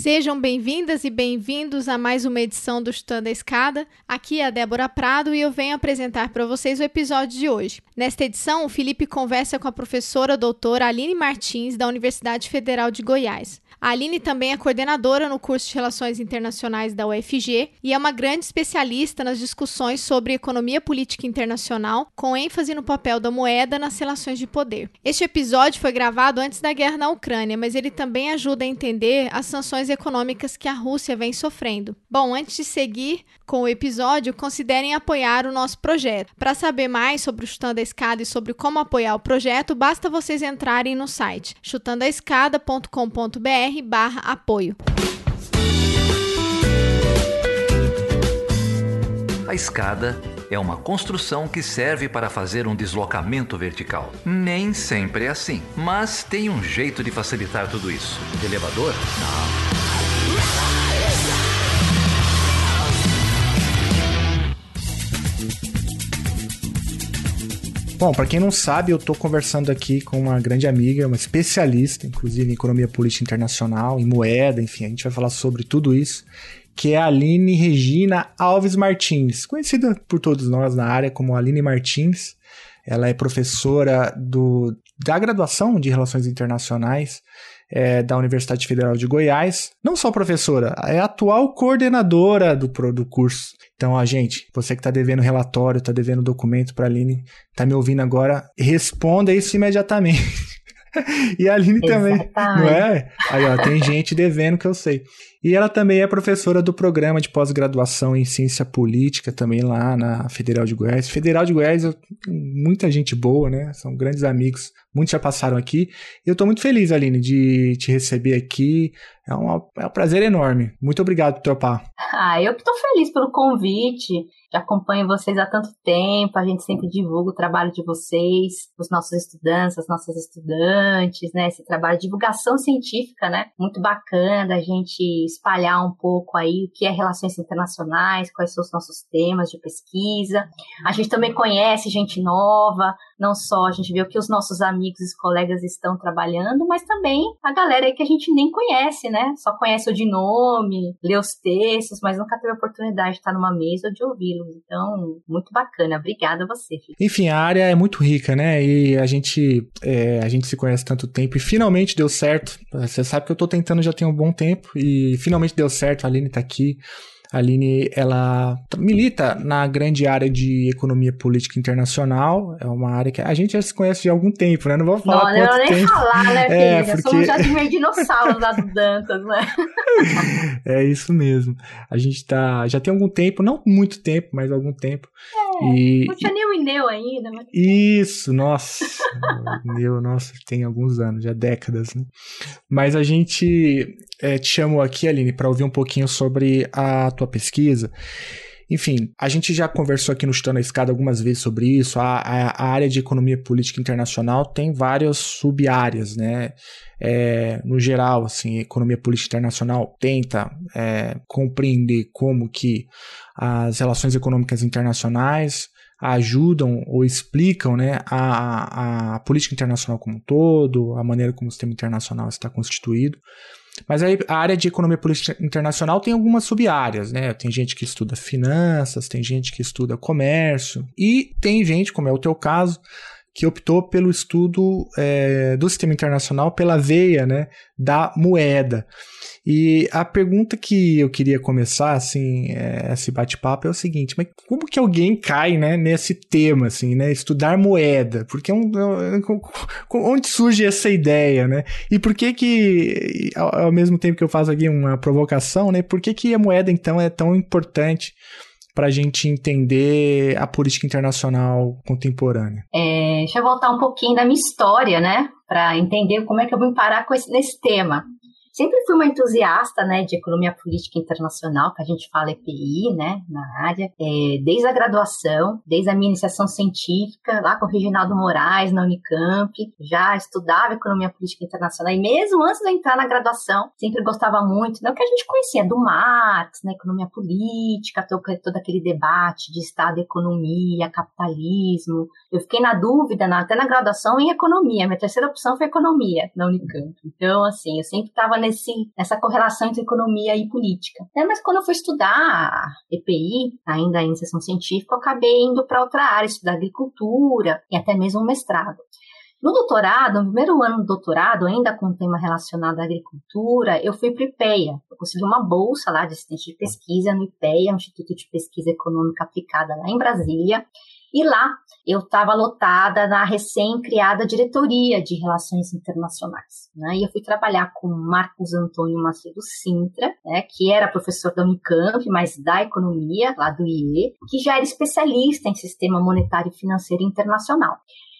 Sejam bem-vindas e bem-vindos a mais uma edição do Chutando a Escada. Aqui é a Débora Prado e eu venho apresentar para vocês o episódio de hoje. Nesta edição, o Felipe conversa com a professora doutora Aline Martins, da Universidade Federal de Goiás. A Aline também é coordenadora no curso de Relações Internacionais da UFG e é uma grande especialista nas discussões sobre economia política internacional, com ênfase no papel da moeda nas relações de poder. Este episódio foi gravado antes da guerra na Ucrânia, mas ele também ajuda a entender as sanções econômicas que a Rússia vem sofrendo. Bom, antes de seguir com o episódio, considerem apoiar o nosso projeto. Para saber mais sobre o Chutando a Escada e sobre como apoiar o projeto, basta vocês entrarem no site chutandoaescada.com.br barra apoio. A escada é uma construção que serve para fazer um deslocamento vertical. Nem sempre é assim, mas tem um jeito de facilitar tudo isso. elevador? Não. Bom, para quem não sabe, eu estou conversando aqui com uma grande amiga, uma especialista, inclusive em economia política internacional, em moeda, enfim, a gente vai falar sobre tudo isso, que é a Aline Regina Alves Martins, conhecida por todos nós na área como Aline Martins. Ela é professora do, da graduação de Relações Internacionais é, da Universidade Federal de Goiás. Não só professora, é atual coordenadora do, do curso. Então, a gente, você que está devendo relatório, está devendo documento para a Aline, está me ouvindo agora, responda isso imediatamente. e a Aline também, não é? Aí, ó, tem gente devendo que eu sei. E ela também é professora do programa de pós-graduação em ciência política, também lá na Federal de Goiás. Federal de Goiás, muita gente boa, né? São grandes amigos, muitos já passaram aqui. E eu estou muito feliz, Aline, de te receber aqui. É, uma, é um prazer enorme. Muito obrigado por topar. Ah, eu que estou feliz pelo convite já acompanho vocês há tanto tempo, a gente sempre divulga o trabalho de vocês, os nossos estudantes, as nossas estudantes, né? Esse trabalho de divulgação científica, né? Muito bacana a gente espalhar um pouco aí o que é relações internacionais, quais são os nossos temas de pesquisa. A gente também conhece gente nova, não só a gente vê o que os nossos amigos e colegas estão trabalhando, mas também a galera aí que a gente nem conhece, né? Só conhece o de nome, lê os textos, mas nunca teve a oportunidade de estar numa mesa ou de ouvi-lo. Então, muito bacana. Obrigada a você. Enfim, a área é muito rica, né? E a gente, é, a gente se conhece tanto tempo e finalmente deu certo. Você sabe que eu tô tentando já tem um bom tempo e finalmente deu certo. A Aline tá aqui. A Aline, ela milita na grande área de economia política internacional. É uma área que a gente já se conhece de algum tempo, né? Não vou falar não, quanto não nem falar, né, filha? É, porque... Somos já meio dinossauros lá do Dantas, né? é isso mesmo. A gente tá... Já tem algum tempo, não muito tempo, mas algum tempo. É, e, não tinha nem o Ineu ainda. Mas... Isso, nossa. Ineu, nossa, tem alguns anos, já décadas, né? Mas a gente é, te chamo aqui, Aline, para ouvir um pouquinho sobre a tua pesquisa. Enfim, a gente já conversou aqui no Chutando a Escada algumas vezes sobre isso. A, a, a área de economia política internacional tem várias sub-áreas, né? É, no geral, assim, a economia política internacional tenta é, compreender como que as relações econômicas internacionais ajudam ou explicam né, a, a política internacional como um todo, a maneira como o sistema internacional está constituído. Mas aí a área de economia política internacional tem algumas sub-áreas, né? Tem gente que estuda finanças, tem gente que estuda comércio, e tem gente, como é o teu caso, que optou pelo estudo é, do sistema internacional pela veia né, da moeda. E a pergunta que eu queria começar, assim, é, esse bate-papo é o seguinte, mas como que alguém cai, né, nesse tema, assim, né, estudar moeda? Porque é um, é onde surge essa ideia, né? E por que que, ao, ao mesmo tempo que eu faço aqui uma provocação, né, por que que a moeda, então, é tão importante para a gente entender a política internacional contemporânea? É, deixa eu voltar um pouquinho da minha história, né? Para entender como é que eu vim parar com esse, nesse tema. Sempre fui uma entusiasta, né, de economia política internacional, que a gente fala EPI, né, na área, é, desde a graduação, desde a minha iniciação científica, lá com o Reginaldo Moraes, na Unicamp, já estudava economia política internacional, e mesmo antes de entrar na graduação, sempre gostava muito, não que a gente conhecia, do Marx, né, economia política, todo, todo aquele debate de Estado, economia, capitalismo. Eu fiquei na dúvida, na, até na graduação, em economia. Minha terceira opção foi economia, na Unicamp. Então, assim, eu sempre estava nesse, nessa correlação entre economia e política. É, mas quando eu fui estudar EPI, ainda em sessão científica, eu acabei indo para outra área, estudar agricultura e até mesmo mestrado. No doutorado, no primeiro ano do doutorado, ainda com um tema relacionado à agricultura, eu fui para o IPEA. Eu consegui uma bolsa lá de assistente de pesquisa no IPEA, Instituto de Pesquisa Econômica Aplicada lá em Brasília. E lá eu estava lotada na recém-criada diretoria de relações internacionais. Né? E eu fui trabalhar com Marcos Antônio Macedo Sintra, né, que era professor da Unicamp, mas da economia, lá do IE, que já era especialista em sistema monetário e financeiro internacional.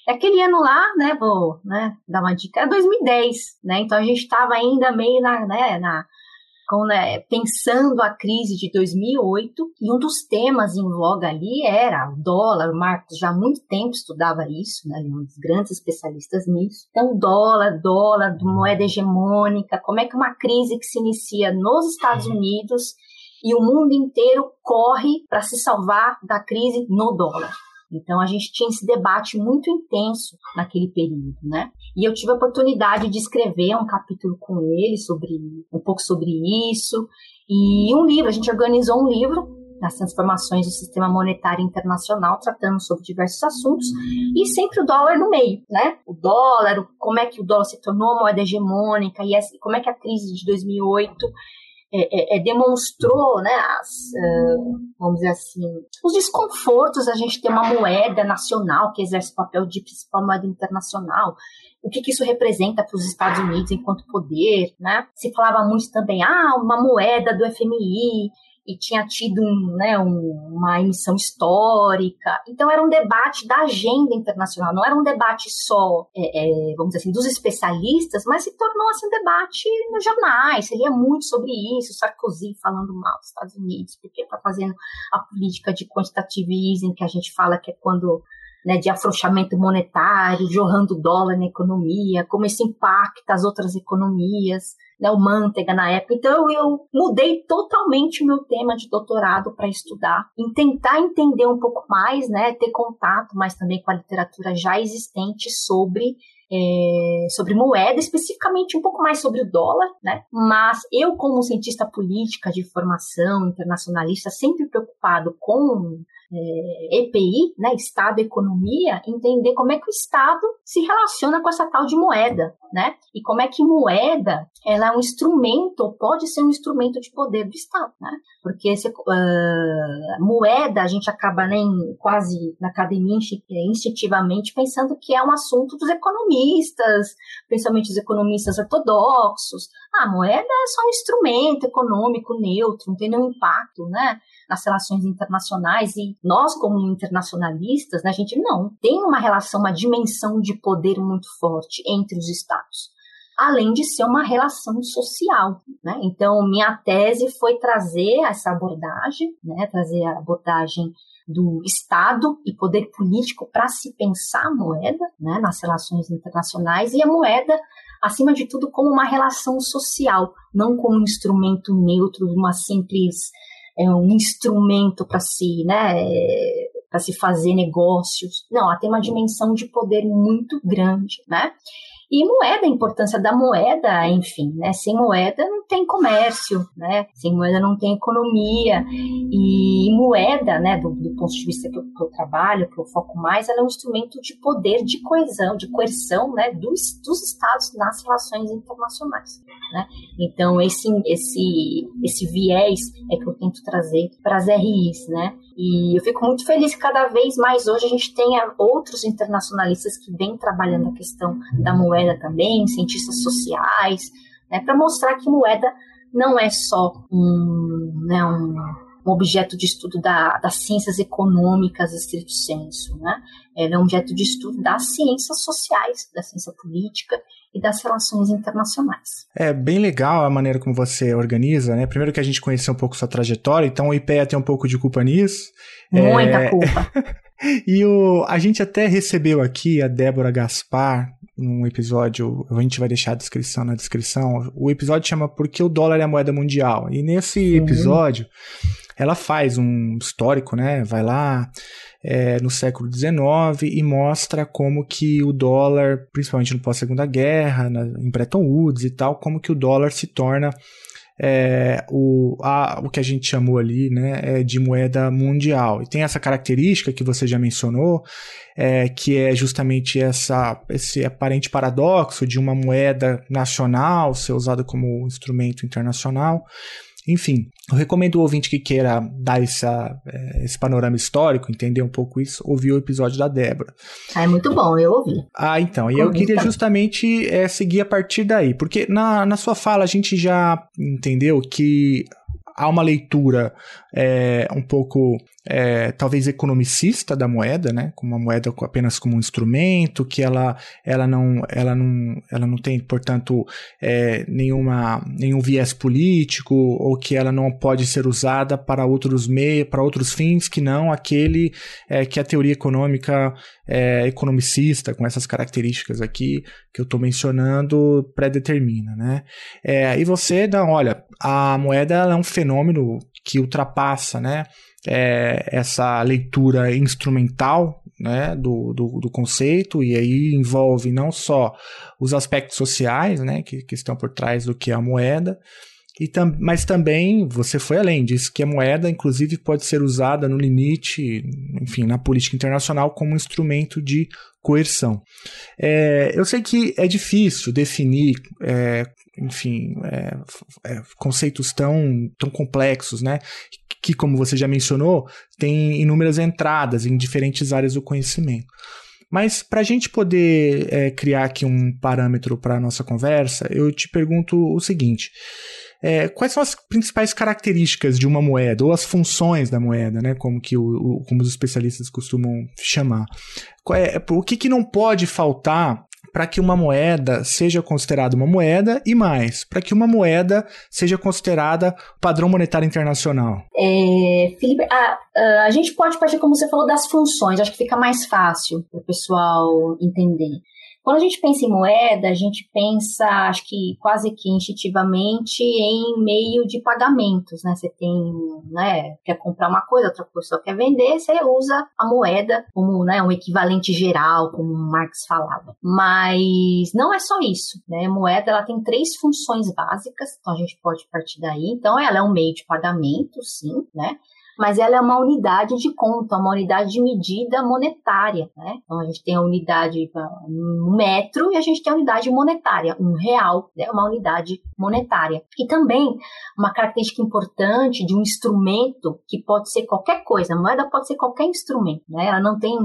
Aquele ano lá, né, vou né, dar uma dica, era 2010, né? Então a gente estava ainda meio na, né, na né, pensando a crise de 2008, e um dos temas em voga ali era o dólar. O Marcos já há muito tempo estudava isso, né, um dos grandes especialistas nisso. Então, dólar, dólar, moeda hegemônica, como é que uma crise que se inicia nos Estados Unidos e o mundo inteiro corre para se salvar da crise no dólar. Então a gente tinha esse debate muito intenso naquele período, né? E eu tive a oportunidade de escrever um capítulo com ele sobre um pouco sobre isso e um livro. A gente organizou um livro das transformações do sistema monetário internacional, tratando sobre diversos assuntos, e sempre o dólar no meio, né? O dólar, como é que o dólar se tornou moeda hegemônica, e como é que a crise de 2008 é, é, é, demonstrou, né, as, uh, vamos dizer assim, os desconfortos da gente ter uma moeda nacional que exerce o papel de principal moeda internacional, o que, que isso representa para os Estados Unidos enquanto poder, né? Se falava muito também, ah, uma moeda do FMI, e tinha tido um, né, um, uma emissão histórica. Então era um debate da agenda internacional, não era um debate só, é, é, vamos dizer assim, dos especialistas, mas se tornou assim, um debate nos jornais. Se lia muito sobre isso, Sarkozy falando mal dos Estados Unidos, porque está fazendo a política de quantitative easing, que a gente fala que é quando né, de afrouxamento monetário, jorrando dólar na economia, como isso impacta as outras economias né, o Manteiga na época. Então eu mudei totalmente meu tema de doutorado para estudar, em tentar entender um pouco mais, né, ter contato mais também com a literatura já existente sobre é, sobre moeda, especificamente um pouco mais sobre o dólar, né? Mas eu, como cientista política de formação internacionalista, sempre preocupado com é, EPI, né, Estado Economia, entender como é que o Estado se relaciona com essa tal de moeda, né? E como é que moeda ela é um instrumento, pode ser um instrumento de poder do Estado, né? Porque se, uh, moeda a gente acaba nem quase na academia instintivamente pensando que é um assunto dos economistas, principalmente os economistas ortodoxos. Ah, moeda é só um instrumento econômico neutro, não tem nenhum impacto, né? Nas relações internacionais e nós como internacionalistas, né, a gente não tem uma relação, uma dimensão de poder muito forte entre os estados além de ser uma relação social. Né? Então, minha tese foi trazer essa abordagem, né? trazer a abordagem do Estado e poder político para se pensar a moeda né? nas relações internacionais e a moeda, acima de tudo, como uma relação social, não como um instrumento neutro, uma simples é um instrumento para se, né, para se fazer negócios. Não, ela tem uma dimensão de poder muito grande, né? E moeda, a importância da moeda, enfim, né? Sem moeda não tem comércio, né? Sem moeda não tem economia. E moeda, né, do, do ponto de vista que eu, que eu trabalho, que eu foco mais, ela é um instrumento de poder, de coesão, de coerção, né, dos, dos estados nas relações internacionais, né? Então, esse, esse, esse viés é que eu tento trazer para as RIs, né? E eu fico muito feliz que cada vez mais hoje a gente tenha outros internacionalistas que vêm trabalhando a questão da moeda também, cientistas sociais, né, para mostrar que moeda não é só um, né, um, um objeto de estudo da, das ciências econômicas, estrito senso, né? Ela é um objeto de estudo das ciências sociais, da ciência política e das relações internacionais. É bem legal a maneira como você organiza, né? Primeiro que a gente conheceu um pouco sua trajetória, então o IPEA tem um pouco de culpa nisso. Muita é... culpa. e o, a gente até recebeu aqui a Débora Gaspar num episódio, a gente vai deixar a descrição na descrição. O episódio chama Por que o dólar é a moeda mundial? E nesse episódio, ela faz um histórico, né? Vai lá é, no século XIX e mostra como que o dólar, principalmente no pós-segunda guerra, na, em Bretton Woods e tal, como que o dólar se torna é, o, a, o que a gente chamou ali né, é de moeda mundial. E tem essa característica que você já mencionou, é, que é justamente essa, esse aparente paradoxo de uma moeda nacional ser usada como instrumento internacional. Enfim, eu recomendo o ouvinte que queira dar essa, é, esse panorama histórico, entender um pouco isso, ouvir o episódio da Débora. Ah, é muito bom, eu ouvi. Ah, então. E eu queria justamente é, seguir a partir daí, porque na, na sua fala a gente já entendeu que há uma leitura é, um pouco é, talvez economicista da moeda, né, como uma moeda apenas como um instrumento, que ela, ela, não, ela, não, ela não tem, portanto, é, nenhuma, nenhum viés político, ou que ela não pode ser usada para outros meios, para outros fins que não aquele é, que a teoria econômica é, economicista, com essas características aqui que eu estou mencionando, predetermina. Né? É, e você, não, olha, a moeda é um fenômeno que ultrapassa, né? é, essa leitura instrumental né, do, do, do, conceito, e aí envolve não só os aspectos sociais né, que, que estão por trás do que é a moeda, tam, mas também você foi além, disse que a moeda, inclusive, pode ser usada no limite, enfim, na política internacional como instrumento de coerção. É, eu sei que é difícil definir é, enfim, é, é, conceitos tão, tão complexos, né? Que, como você já mencionou, tem inúmeras entradas em diferentes áreas do conhecimento. Mas para a gente poder é, criar aqui um parâmetro para a nossa conversa, eu te pergunto o seguinte: é, quais são as principais características de uma moeda ou as funções da moeda, né? Como que o, o como os especialistas costumam chamar? É, o que, que não pode faltar para que uma moeda seja considerada uma moeda e mais, para que uma moeda seja considerada padrão monetário internacional? É, Felipe, a, a gente pode partir, como você falou, das funções, acho que fica mais fácil para o pessoal entender. Quando a gente pensa em moeda, a gente pensa, acho que quase que instintivamente, em meio de pagamentos, né? Você tem, né, quer comprar uma coisa, outra pessoa quer vender, você usa a moeda como, né, um equivalente geral, como Marx falava. Mas não é só isso, né? Moeda, ela tem três funções básicas, então a gente pode partir daí. Então, ela é um meio de pagamento, sim, né? Mas ela é uma unidade de conta, uma unidade de medida monetária, né? Então a gente tem a unidade um metro e a gente tem a unidade monetária, um real, né? Uma unidade monetária. E também uma característica importante de um instrumento que pode ser qualquer coisa, a moeda pode ser qualquer instrumento, né? Ela não tem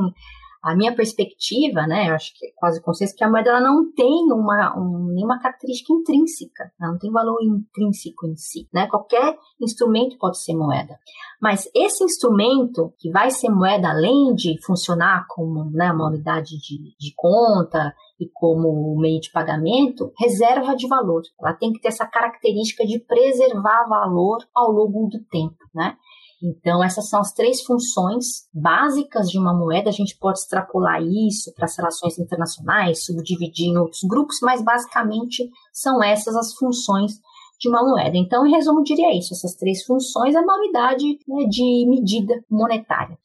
a minha perspectiva, né, eu acho que é quase consenso que a moeda ela não tem uma, um, nenhuma característica intrínseca, ela não tem valor intrínseco em si, né? Qualquer instrumento pode ser moeda. Mas esse instrumento que vai ser moeda além de funcionar como né, uma unidade de, de conta e como meio de pagamento, reserva de valor. Ela tem que ter essa característica de preservar valor ao longo do tempo, né? Então, essas são as três funções básicas de uma moeda. A gente pode extrapolar isso para as relações internacionais, subdividir em outros grupos, mas basicamente são essas as funções de uma moeda. Então, em resumo, diria isso: essas três funções é uma unidade né, de medida monetária.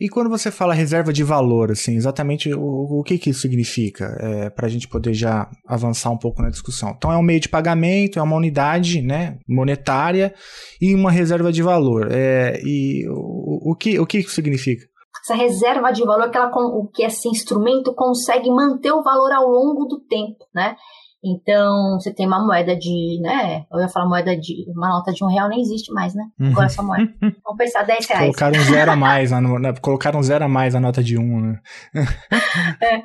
E quando você fala reserva de valor, assim, exatamente o, o que, que isso significa? É, Para a gente poder já avançar um pouco na discussão. Então, é um meio de pagamento, é uma unidade né, monetária e uma reserva de valor. É, e o, o, que, o que isso significa? essa reserva de valor que, ela, que esse instrumento consegue manter o valor ao longo do tempo, né? Então, você tem uma moeda de, né? Eu ia falar moeda de. Uma nota de um real nem existe mais, né? Agora é só moeda. Vamos pensar 10 reais. Colocaram um zero a mais, na, na, colocaram zero a mais a nota de um, né? é.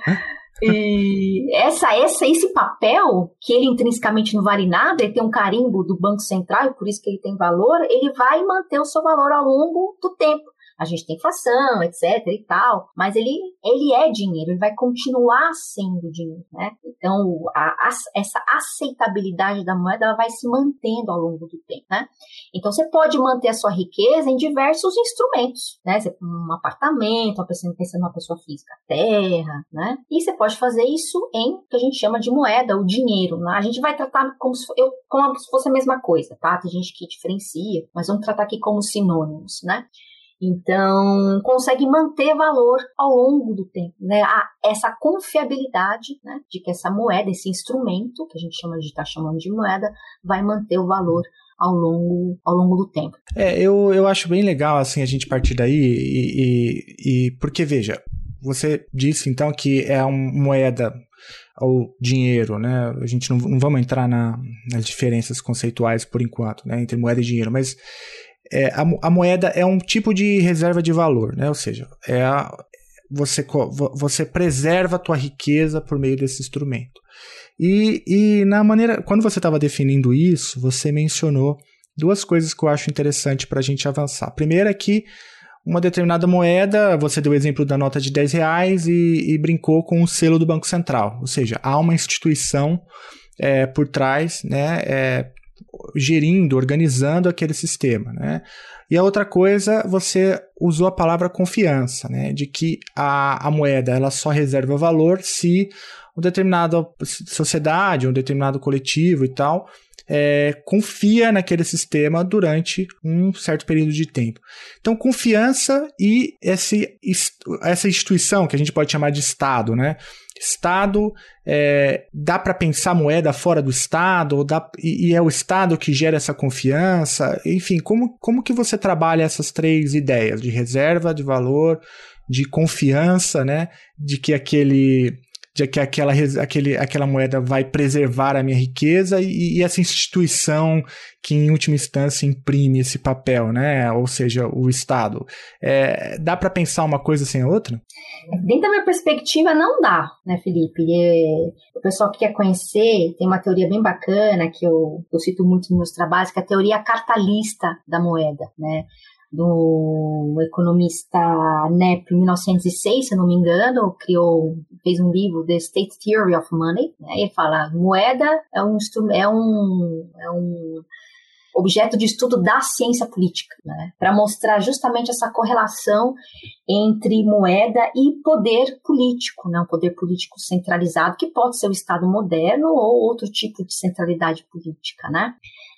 E essa, essa, esse papel, que ele intrinsecamente não vale nada, ele tem um carimbo do Banco Central, e por isso que ele tem valor, ele vai manter o seu valor ao longo do tempo a gente tem inflação, etc e tal, mas ele, ele é dinheiro, ele vai continuar sendo dinheiro, né? Então, a, a, essa aceitabilidade da moeda ela vai se mantendo ao longo do tempo, né? Então, você pode manter a sua riqueza em diversos instrumentos, né? Você, um apartamento, pessoa pensando numa pessoa física, terra, né? E você pode fazer isso em que a gente chama de moeda, o dinheiro. Né? A gente vai tratar como se, eu, como se fosse a mesma coisa, tá? Tem gente que diferencia, mas vamos tratar aqui como sinônimos, né? Então, consegue manter valor ao longo do tempo, né? Essa confiabilidade, né? De que essa moeda, esse instrumento, que a gente chama de, tá chamando de moeda, vai manter o valor ao longo, ao longo do tempo. É, eu, eu acho bem legal, assim, a gente partir daí e, e, e porque, veja, você disse, então, que é uma moeda ao dinheiro, né? A gente não, não vamos entrar na, nas diferenças conceituais por enquanto, né? Entre moeda e dinheiro, mas é, a, a, moeda é um tipo de reserva de valor, né? Ou seja, é a, você, você preserva a tua riqueza por meio desse instrumento. E, e na maneira, quando você estava definindo isso, você mencionou duas coisas que eu acho interessante para a gente avançar. A primeira é que uma determinada moeda, você deu o exemplo da nota de 10 reais e, e brincou com o selo do Banco Central. Ou seja, há uma instituição é, por trás, né, é, gerindo, organizando aquele sistema, né? E a outra coisa, você usou a palavra confiança, né? De que a, a moeda ela só reserva valor se uma determinada sociedade, um determinado coletivo e tal é, confia naquele sistema durante um certo período de tempo. Então, confiança e esse, essa instituição, que a gente pode chamar de Estado, né? Estado, é, dá para pensar moeda fora do Estado, dá, e, e, é o Estado que gera essa confiança, enfim, como, como que você trabalha essas três ideias? De reserva, de valor, de confiança, né, de que aquele de que aquela, aquele, aquela moeda vai preservar a minha riqueza e, e, essa instituição que, em última instância, imprime esse papel, né? Ou seja, o Estado. É, dá para pensar uma coisa sem a outra? Dentro da minha perspectiva, não dá, né, Felipe? É, o pessoal que quer conhecer, tem uma teoria bem bacana que eu, eu cito muito nos meus trabalhos, que é a teoria cartalista da moeda, né? Do economista Knapp em 1906, se não me engano, criou, fez um livro The State Theory of Money, né? ele fala moeda é um, é um, é um objeto de estudo da ciência política, né? para mostrar justamente essa correlação entre moeda e poder político, né? um poder político centralizado, que pode ser o Estado moderno ou outro tipo de centralidade política. Né?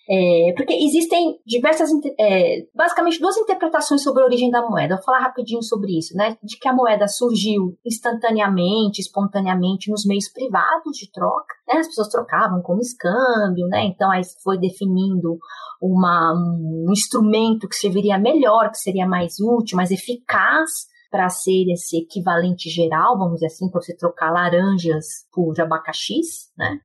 É, porque existem diversas, é, basicamente duas interpretações sobre a origem da moeda. Vou falar rapidinho sobre isso, né? De que a moeda surgiu instantaneamente, espontaneamente nos meios privados de troca, né? As pessoas trocavam como escâmbio, né? Então aí foi definindo uma, um instrumento que serviria melhor, que seria mais útil, mais eficaz para ser esse equivalente geral, vamos dizer assim, para você trocar laranjas por abacaxis, né?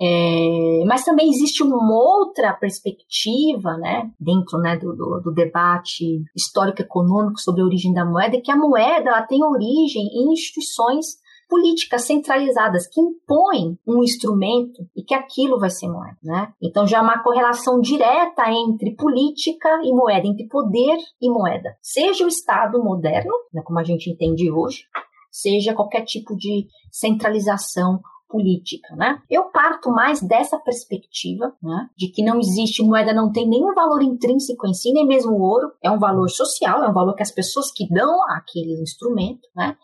É, mas também existe uma outra perspectiva, né, dentro né, do, do, do debate histórico-econômico sobre a origem da moeda, que a moeda ela tem origem em instituições políticas centralizadas que impõem um instrumento e que aquilo vai ser moeda, né? Então já há uma correlação direta entre política e moeda, entre poder e moeda. Seja o Estado moderno, né, como a gente entende hoje, seja qualquer tipo de centralização política, né? Eu parto mais dessa perspectiva, né? De que não existe moeda, não tem nenhum valor intrínseco em si, nem mesmo o ouro. É um valor social, é um valor que as pessoas que dão aquele instrumento, né?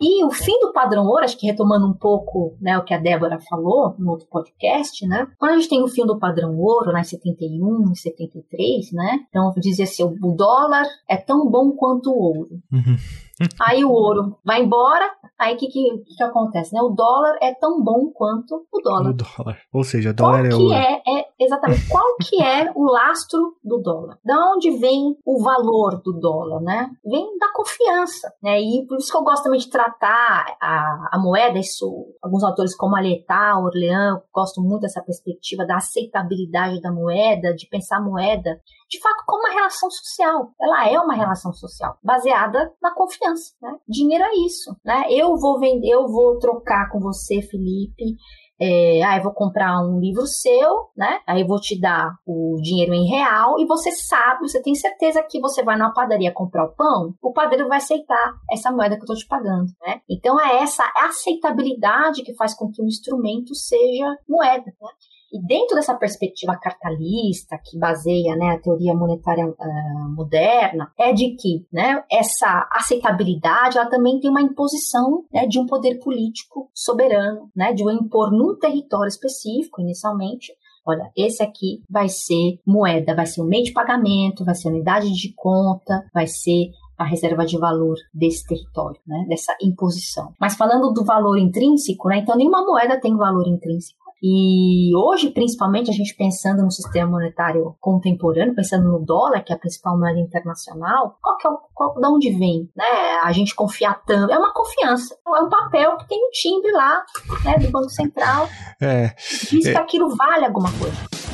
E o fim do padrão ouro, acho que retomando um pouco né, o que a Débora falou no outro podcast, né? Quando a gente tem o fim do padrão ouro, né, 71, 73, né? Então, dizia assim, o dólar é tão bom quanto o ouro. Uhum. Aí o ouro vai embora, aí o que, que, que, acontece? Né? O dólar é tão bom quanto o dólar. O dólar. Ou seja, o dólar qual é o. É, é, exatamente. Qual que é o lastro do dólar? Da onde vem o valor do dólar? Né? Vem da confiança. Né? E por isso que eu gosto também de tratar a, a moeda, isso, alguns autores como Aletá, Orlean, gostam muito dessa perspectiva da aceitabilidade da moeda, de pensar a moeda de fato, como uma relação social. Ela é uma relação social, baseada na confiança. Né? Dinheiro é isso. Né? Eu vou vender, eu vou trocar com você, Felipe, é, ah, eu vou comprar um livro seu, né? Aí eu vou te dar o dinheiro em real e você sabe, você tem certeza que você vai numa padaria comprar o pão, o padeiro vai aceitar essa moeda que eu tô te pagando, né? Então é essa aceitabilidade que faz com que o instrumento seja moeda, né? E dentro dessa perspectiva cartalista, que baseia né, a teoria monetária uh, moderna, é de que né, essa aceitabilidade ela também tem uma imposição né, de um poder político soberano, né, de o impor num território específico, inicialmente, olha, esse aqui vai ser moeda, vai ser o meio de pagamento, vai ser unidade de conta, vai ser a reserva de valor desse território, né, dessa imposição. Mas falando do valor intrínseco, né, então nenhuma moeda tem valor intrínseco. E hoje, principalmente, a gente pensando no sistema monetário contemporâneo, pensando no dólar, que é a principal moeda internacional, qual que é o, qual, de onde vem, né? A gente confiar tanto. É uma confiança. É um papel que tem um timbre lá, né, do Banco Central. É. Diz é. que aquilo vale alguma coisa.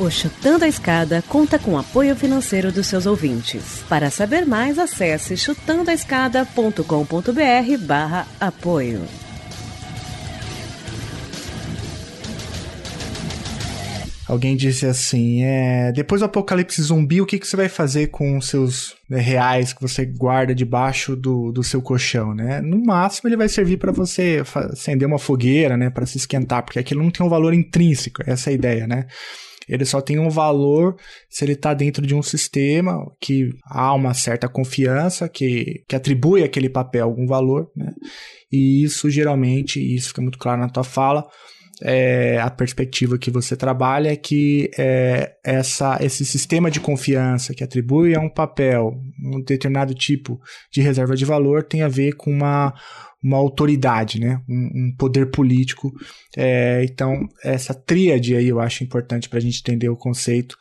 O Chutando a Escada conta com apoio financeiro dos seus ouvintes. Para saber mais, acesse chutandoaescada.com.br barra apoio. Alguém disse assim: é, depois do apocalipse zumbi, o que, que você vai fazer com os seus né, reais que você guarda debaixo do, do seu colchão, né? No máximo, ele vai servir para você acender uma fogueira, né? Para se esquentar, porque aquilo não tem um valor intrínseco, essa é a ideia, né? Ele só tem um valor se ele está dentro de um sistema que há uma certa confiança, que, que atribui aquele papel algum valor, né? E isso geralmente, isso fica muito claro na tua fala, é, a perspectiva que você trabalha é que é, essa, esse sistema de confiança que atribui a um papel um determinado tipo de reserva de valor tem a ver com uma uma autoridade, né? um, um poder político. É, então, essa tríade aí eu acho importante para a gente entender o conceito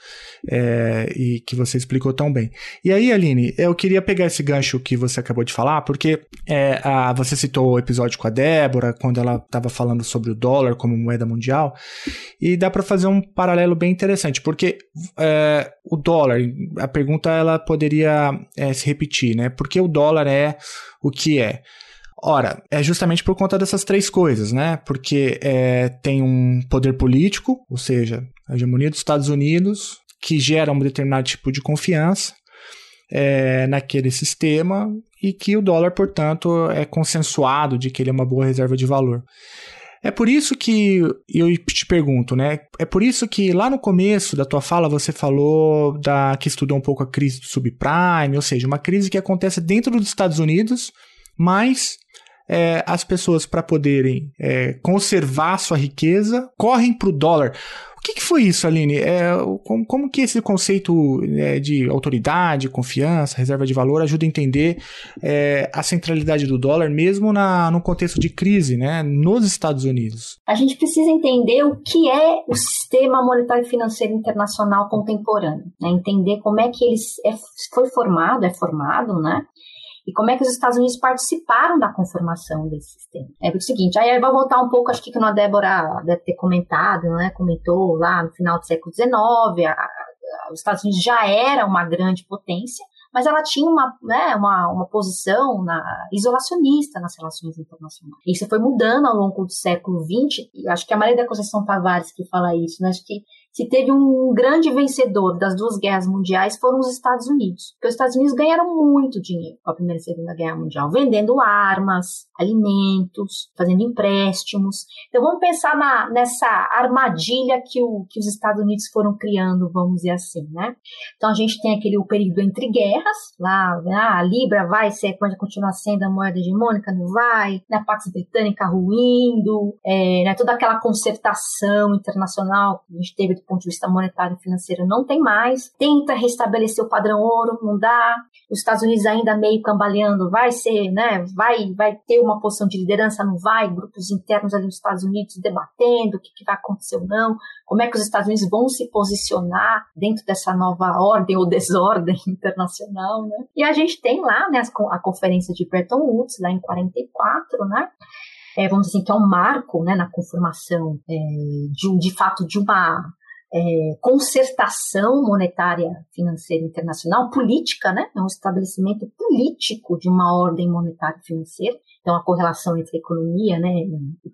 é, e que você explicou tão bem. E aí, Aline, eu queria pegar esse gancho que você acabou de falar, porque é, a, você citou o episódio com a Débora, quando ela estava falando sobre o dólar como moeda mundial, e dá para fazer um paralelo bem interessante, porque é, o dólar, a pergunta ela poderia é, se repetir, né? Porque o dólar é o que é? Ora, é justamente por conta dessas três coisas, né? Porque é, tem um poder político, ou seja, a hegemonia dos Estados Unidos, que gera um determinado tipo de confiança é, naquele sistema e que o dólar, portanto, é consensuado de que ele é uma boa reserva de valor. É por isso que eu te pergunto, né? É por isso que lá no começo da tua fala você falou da que estudou um pouco a crise do subprime, ou seja, uma crise que acontece dentro dos Estados Unidos, mas é, as pessoas, para poderem é, conservar sua riqueza, correm para o dólar. O que, que, foi isso, Aline? É, como, como, que esse conceito é, de autoridade, confiança, reserva de valor ajuda a entender é, a centralidade do dólar, mesmo na, no contexto de crise né, nos Estados Unidos? A gente precisa entender o que é o sistema monetário financeiro internacional contemporâneo. Né? Entender como é que ele é, foi formado, é formado, né? E como é que os Estados Unidos participaram da conformação desse sistema. É o seguinte, aí vou voltar um pouco, acho que a Débora deve ter comentado, né, comentou lá no final do século XIX, a, a, os Estados Unidos já era uma grande potência, mas ela tinha uma, né, uma, uma posição na, isolacionista nas relações internacionais. Isso foi mudando ao longo do século XX, e acho que a Maria da Conceição Tavares que fala isso, né, acho que se teve um grande vencedor das duas guerras mundiais foram os Estados Unidos. Porque os Estados Unidos ganharam muito dinheiro com a Primeira e Segunda Guerra Mundial, vendendo armas, alimentos, fazendo empréstimos. Então vamos pensar na, nessa armadilha que, o, que os Estados Unidos foram criando, vamos dizer assim, né? Então a gente tem aquele o período entre guerras, lá né? ah, a Libra vai ser, pode continuar sendo a moeda hegemônica, não vai, né? a Pax Britânica ruindo, é, né? toda aquela concertação internacional que a gente teve do ponto de vista monetário e financeiro não tem mais, tenta restabelecer o padrão ouro, não dá, os Estados Unidos ainda meio cambaleando, vai ser, né, vai, vai ter uma posição de liderança, não vai, grupos internos ali nos Estados Unidos debatendo o que, que vai acontecer ou não, como é que os Estados Unidos vão se posicionar dentro dessa nova ordem ou desordem internacional, né? E a gente tem lá, né, a conferência de Bretton Woods, lá em 44, né, é, vamos dizer assim, que é um marco né, na conformação é, de, de fato de uma é, concertação monetária financeira internacional, política, né? É um estabelecimento político de uma ordem monetária financeira. Então, a correlação entre economia, né,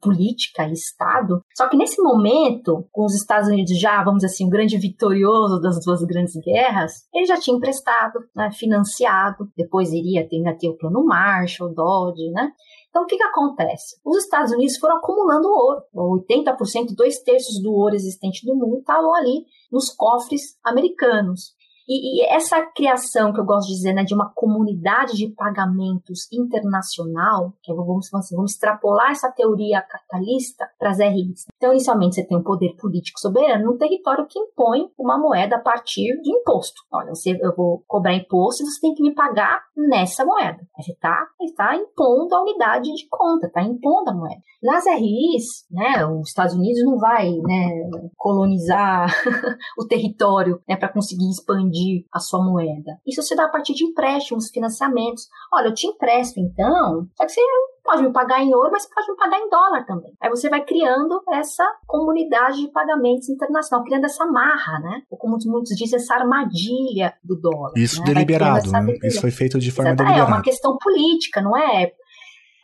política e Estado. Só que nesse momento, com os Estados Unidos já, vamos dizer assim, o grande vitorioso das duas grandes guerras, ele já tinha emprestado, né, financiado, depois iria ter, ainda ter o plano Marshall, Dodge, né? Então, o que, que acontece? Os Estados Unidos foram acumulando ouro. 80%, dois terços do ouro existente do mundo estavam ali nos cofres americanos. E, e, essa criação que eu gosto de dizer, né, de uma comunidade de pagamentos internacional, que é, vamos, assim, vamos extrapolar essa teoria capitalista para as RIs. Então, inicialmente, você tem um poder político soberano no território que impõe uma moeda a partir de imposto. Olha, você, eu vou cobrar imposto e você tem que me pagar nessa moeda. Você está tá impondo a unidade de conta, está impondo a moeda. Nas RIs, né, os Estados Unidos não vai né, colonizar o território né, para conseguir expandir a sua moeda. Isso se dá a partir de empréstimos, financiamentos. Olha, eu te empresto então, só que você pode me pagar em ouro, mas pode me pagar em dólar também. Aí você vai criando essa comunidade de pagamentos internacional, criando essa marra, né? Ou como muitos dizem, essa armadilha do dólar. Isso né? deliberado, né? Isso foi feito de forma Exato. deliberada. É uma questão política, não é?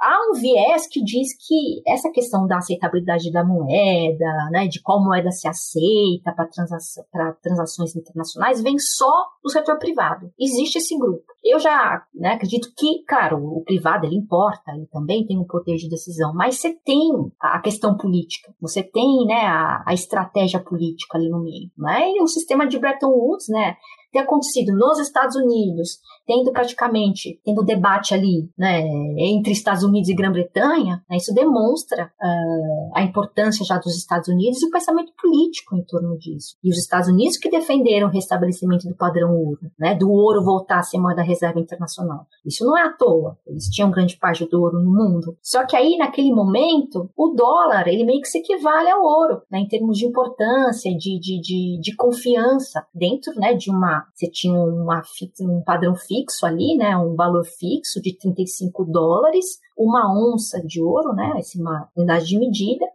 Há um viés que diz que essa questão da aceitabilidade da moeda, né, de qual moeda se aceita para transação, transações internacionais, vem só do setor privado. Existe esse grupo. Eu já né, acredito que, claro, o privado ele importa, ele também tem um poder de decisão, mas você tem a questão política, você tem né, a, a estratégia política ali no meio. Né? E o sistema de Bretton Woods, né, ter acontecido nos Estados Unidos, tendo praticamente, tendo debate ali, né, entre Estados Unidos e Grã-Bretanha, né, isso demonstra uh, a importância já dos Estados Unidos e o pensamento político em torno disso. E os Estados Unidos que defenderam o restabelecimento do padrão ouro, né, do ouro voltar a ser moeda reserva internacional. Isso não é à toa. Eles tinham grande parte do ouro no mundo. Só que aí, naquele momento, o dólar, ele meio que se equivale ao ouro, né, em termos de importância, de, de, de, de confiança dentro, né, de uma você tinha uma, um padrão fixo ali, né, um valor fixo de 35 dólares, uma onça de ouro, né, essa uma unidade de medida,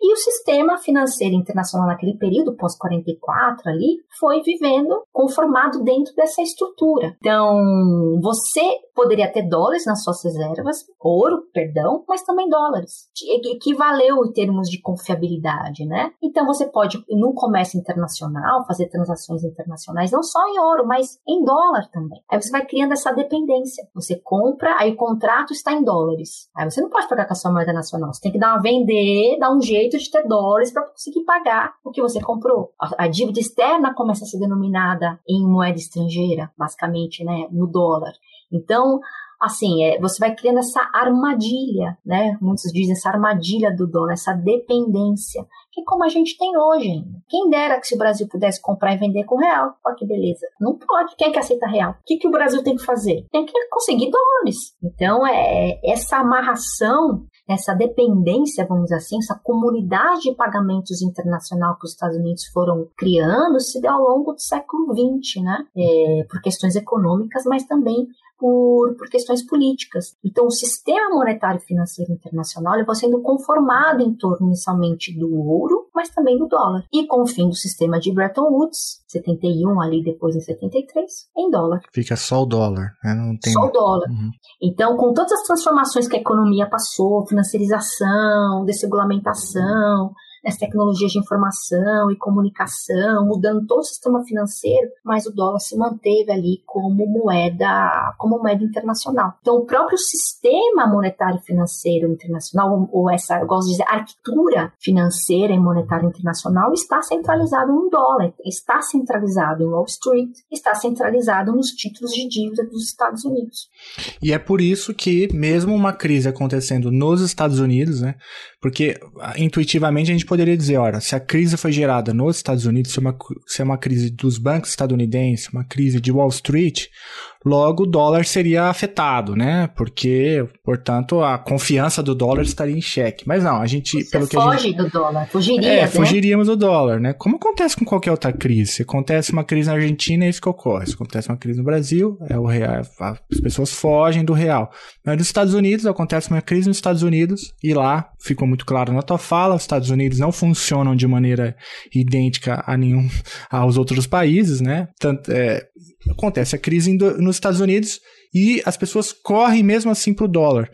e o sistema financeiro internacional naquele período, pós-44 ali, foi vivendo conformado dentro dessa estrutura. Então, você poderia ter dólares nas suas reservas, ouro, perdão, mas também dólares. Equivaleu em termos de confiabilidade, né? Então, você pode, no comércio internacional, fazer transações internacionais, não só em ouro, mas em dólar também. Aí você vai criando essa dependência. Você compra, aí o contrato está em dólares. Aí você não pode pagar com a sua moeda nacional. Você tem que dar uma vender, dar um jeito jeito de ter dólares para conseguir pagar o que você comprou. A, a, dívida externa começa a ser denominada em moeda estrangeira, basicamente, né, no dólar. Então, assim, é, você vai criando essa armadilha, né? Muitos dizem essa armadilha do dólar, essa dependência, que é como a gente tem hoje ainda. Quem dera que se o Brasil pudesse comprar e vender com real, olha que beleza. Não pode. Quem é que aceita real? O que, que o Brasil tem que fazer? Tem que conseguir dólares. Então, é essa amarração essa dependência, vamos dizer assim, essa comunidade de pagamentos internacional que os Estados Unidos foram criando se deu ao longo do século XX, né? É, por questões econômicas, mas também por, por questões políticas. Então, o sistema monetário financeiro internacional vai sendo conformado em torno inicialmente do ouro, mas também do dólar. E com o fim do sistema de Bretton Woods, 71 ali depois em 73, em dólar. Fica só o dólar, né? Não tem... Só o dólar. Uhum. Então, com todas as transformações que a economia passou, financiarização, desregulamentação, as tecnologias de informação e comunicação, mudando todo o sistema financeiro, mas o dólar se manteve ali como moeda, como moeda internacional. Então, o próprio sistema monetário financeiro internacional, ou essa, eu gosto de dizer, arquitetura financeira e monetária internacional, está centralizado no dólar, está centralizado em Wall Street, está centralizado nos títulos de dívida dos Estados Unidos. E é por isso que, mesmo uma crise acontecendo nos Estados Unidos, né, porque ah, intuitivamente a gente poderia dizer, olha, se a crise foi gerada nos Estados Unidos, se é uma, se é uma crise dos bancos estadunidenses, uma crise de Wall Street, logo o dólar seria afetado, né? Porque, portanto, a confiança do dólar estaria em xeque. Mas não, a gente, Você pelo que a gente do dólar, fugiria, é, né? fugiríamos do dólar, né? Como acontece com qualquer outra crise. Se acontece uma crise na Argentina, é isso que ocorre. Se acontece uma crise no Brasil, é o real, as pessoas fogem do real. Mas nos Estados Unidos acontece uma crise nos Estados Unidos e lá ficou muito claro na tua fala, os Estados Unidos não funcionam de maneira idêntica a nenhum aos outros países, né? Tanto, é, acontece a crise nos Estados Unidos e as pessoas correm mesmo assim para o dólar.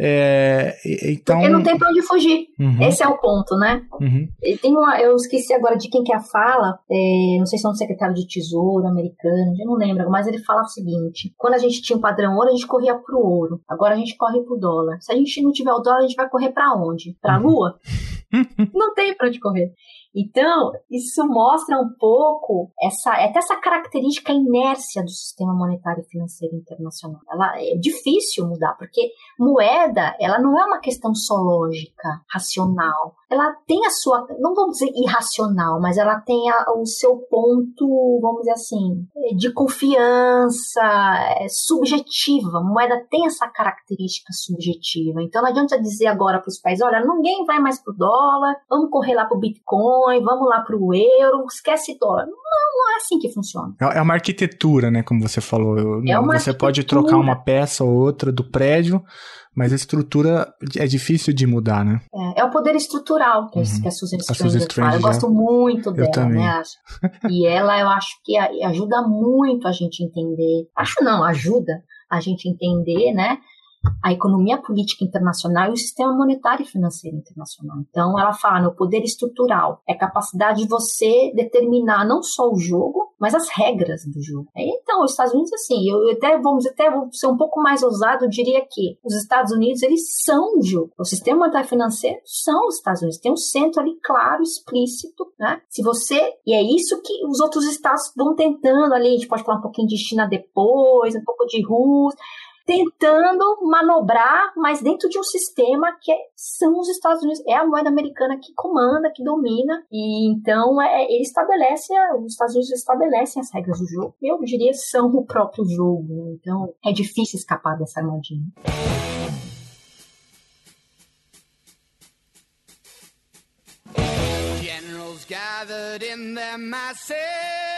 É, então... Porque não tem para onde fugir. Uhum. Esse é o ponto, né? Uhum. Tem uma, eu esqueci agora de quem que é a fala, é, não sei se é um secretário de Tesouro americano, eu não lembro, mas ele fala o seguinte: quando a gente tinha um padrão ouro, a gente corria pro ouro. Agora a gente corre pro dólar. Se a gente não tiver o dólar, a gente vai correr para onde? Para a uhum. lua? não tem para onde correr. Então, isso mostra um pouco essa, até essa característica inércia do sistema monetário e financeiro internacional. Ela é difícil mudar, porque moeda, ela não é uma questão só lógica, racional. Ela tem a sua, não vamos dizer irracional, mas ela tem a, o seu ponto, vamos dizer assim, de confiança, é, subjetiva. Moeda tem essa característica subjetiva. Então não adianta dizer agora para os países, olha, ninguém vai mais pro dólar, vamos correr lá pro Bitcoin, Bitcoin, vamos lá para o euro, esquece dólar. Não, não é assim que funciona. É, é uma arquitetura, né? Como você falou. É uma você pode trocar uma peça ou outra do prédio, mas a estrutura é difícil de mudar, né? É, é o poder estrutural que, uhum. que a Susan Stranger, a fala. Eu gosto muito dela, também. né? E ela, eu acho que ajuda muito a gente entender. Acho não, ajuda a gente entender, né? A economia política internacional e o sistema monetário e financeiro internacional. Então, ela fala no poder estrutural, é a capacidade de você determinar não só o jogo, mas as regras do jogo. Então, os Estados Unidos, assim, eu até vamos até vou ser um pouco mais ousado, eu diria que os Estados Unidos eles são o jogo. O sistema monetário financeiro são os Estados Unidos. Tem um centro ali claro, explícito, né? Se você e é isso que os outros estados vão tentando ali. A gente pode falar um pouquinho de China depois, um pouco de Rússia tentando manobrar, mas dentro de um sistema que é, são os Estados Unidos, é a moeda americana que comanda, que domina, e então é, ele estabelece, os Estados Unidos estabelecem as regras do jogo. Eu diria são o próprio jogo, né? então é difícil escapar dessa armadilha. Generals gathered in their masses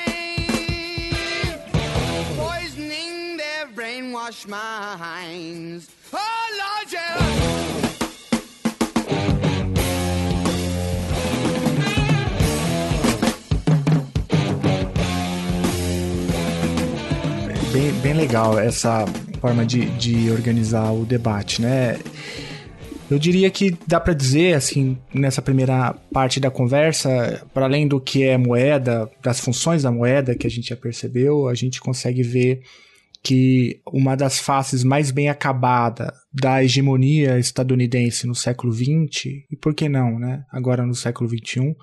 brainwashed minds. Oh, Lord, yeah. Bem, bem legal essa forma de, de organizar o debate, né? Eu diria que dá para dizer, assim, nessa primeira parte da conversa, para além do que é moeda, das funções da moeda que a gente já percebeu, a gente consegue ver que uma das faces mais bem acabada da hegemonia estadunidense no século XX, e por que não, né? Agora no século XXI,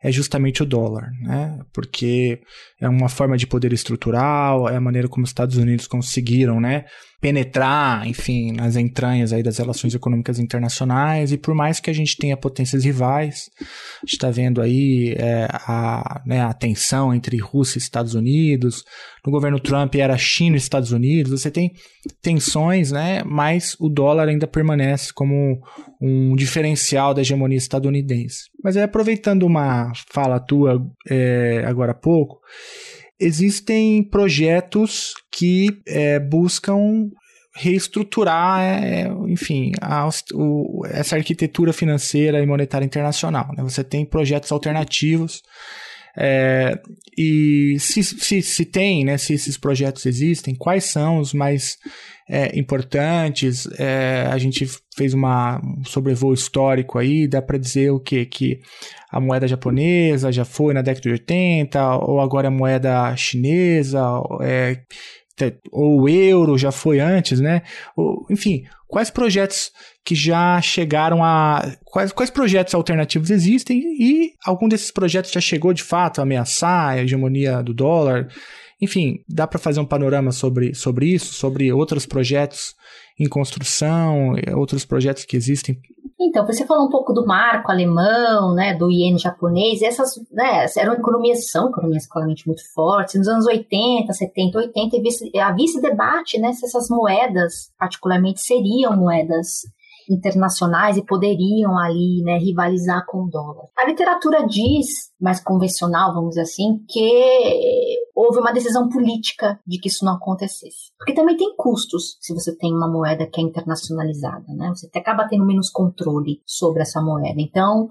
é justamente o dólar, né? Porque é uma forma de poder estrutural, é a maneira como os Estados Unidos conseguiram, né? Penetrar, enfim, nas entranhas aí das relações econômicas internacionais e por mais que a gente tenha potências rivais, a gente está vendo aí é, a, né, a tensão entre Rússia e Estados Unidos, no governo Trump era China e Estados Unidos, você tem tensões, né, mas o dólar ainda permanece como um diferencial da hegemonia estadunidense. Mas é, aproveitando uma fala tua é, agora há pouco, existem projetos que é, buscam reestruturar, é, enfim, a, o, essa arquitetura financeira e monetária internacional. Né? Você tem projetos alternativos é, e se, se, se tem, né, se esses projetos existem, quais são os mais é, importantes? É, a gente fez uma, um sobrevoo histórico aí, dá para dizer o quê? Que a moeda japonesa já foi na década de 80, ou agora a moeda chinesa, é, ou o euro já foi antes, né? Ou, enfim, quais projetos que já chegaram a. Quais, quais projetos alternativos existem e algum desses projetos já chegou de fato a ameaçar a hegemonia do dólar? Enfim, dá para fazer um panorama sobre, sobre isso, sobre outros projetos em construção, outros projetos que existem Então, você falou um pouco do marco alemão, né, do iene japonês, essas, né, eram economias, são economias claramente muito fortes. Nos anos 80, 70, 80, havia esse debate, né, se essas moedas, particularmente, seriam moedas internacionais e poderiam ali né, rivalizar com o dólar. A literatura diz, mais convencional, vamos dizer assim, que houve uma decisão política de que isso não acontecesse. Porque também tem custos se você tem uma moeda que é internacionalizada, né? Você acaba tendo menos controle sobre essa moeda. Então,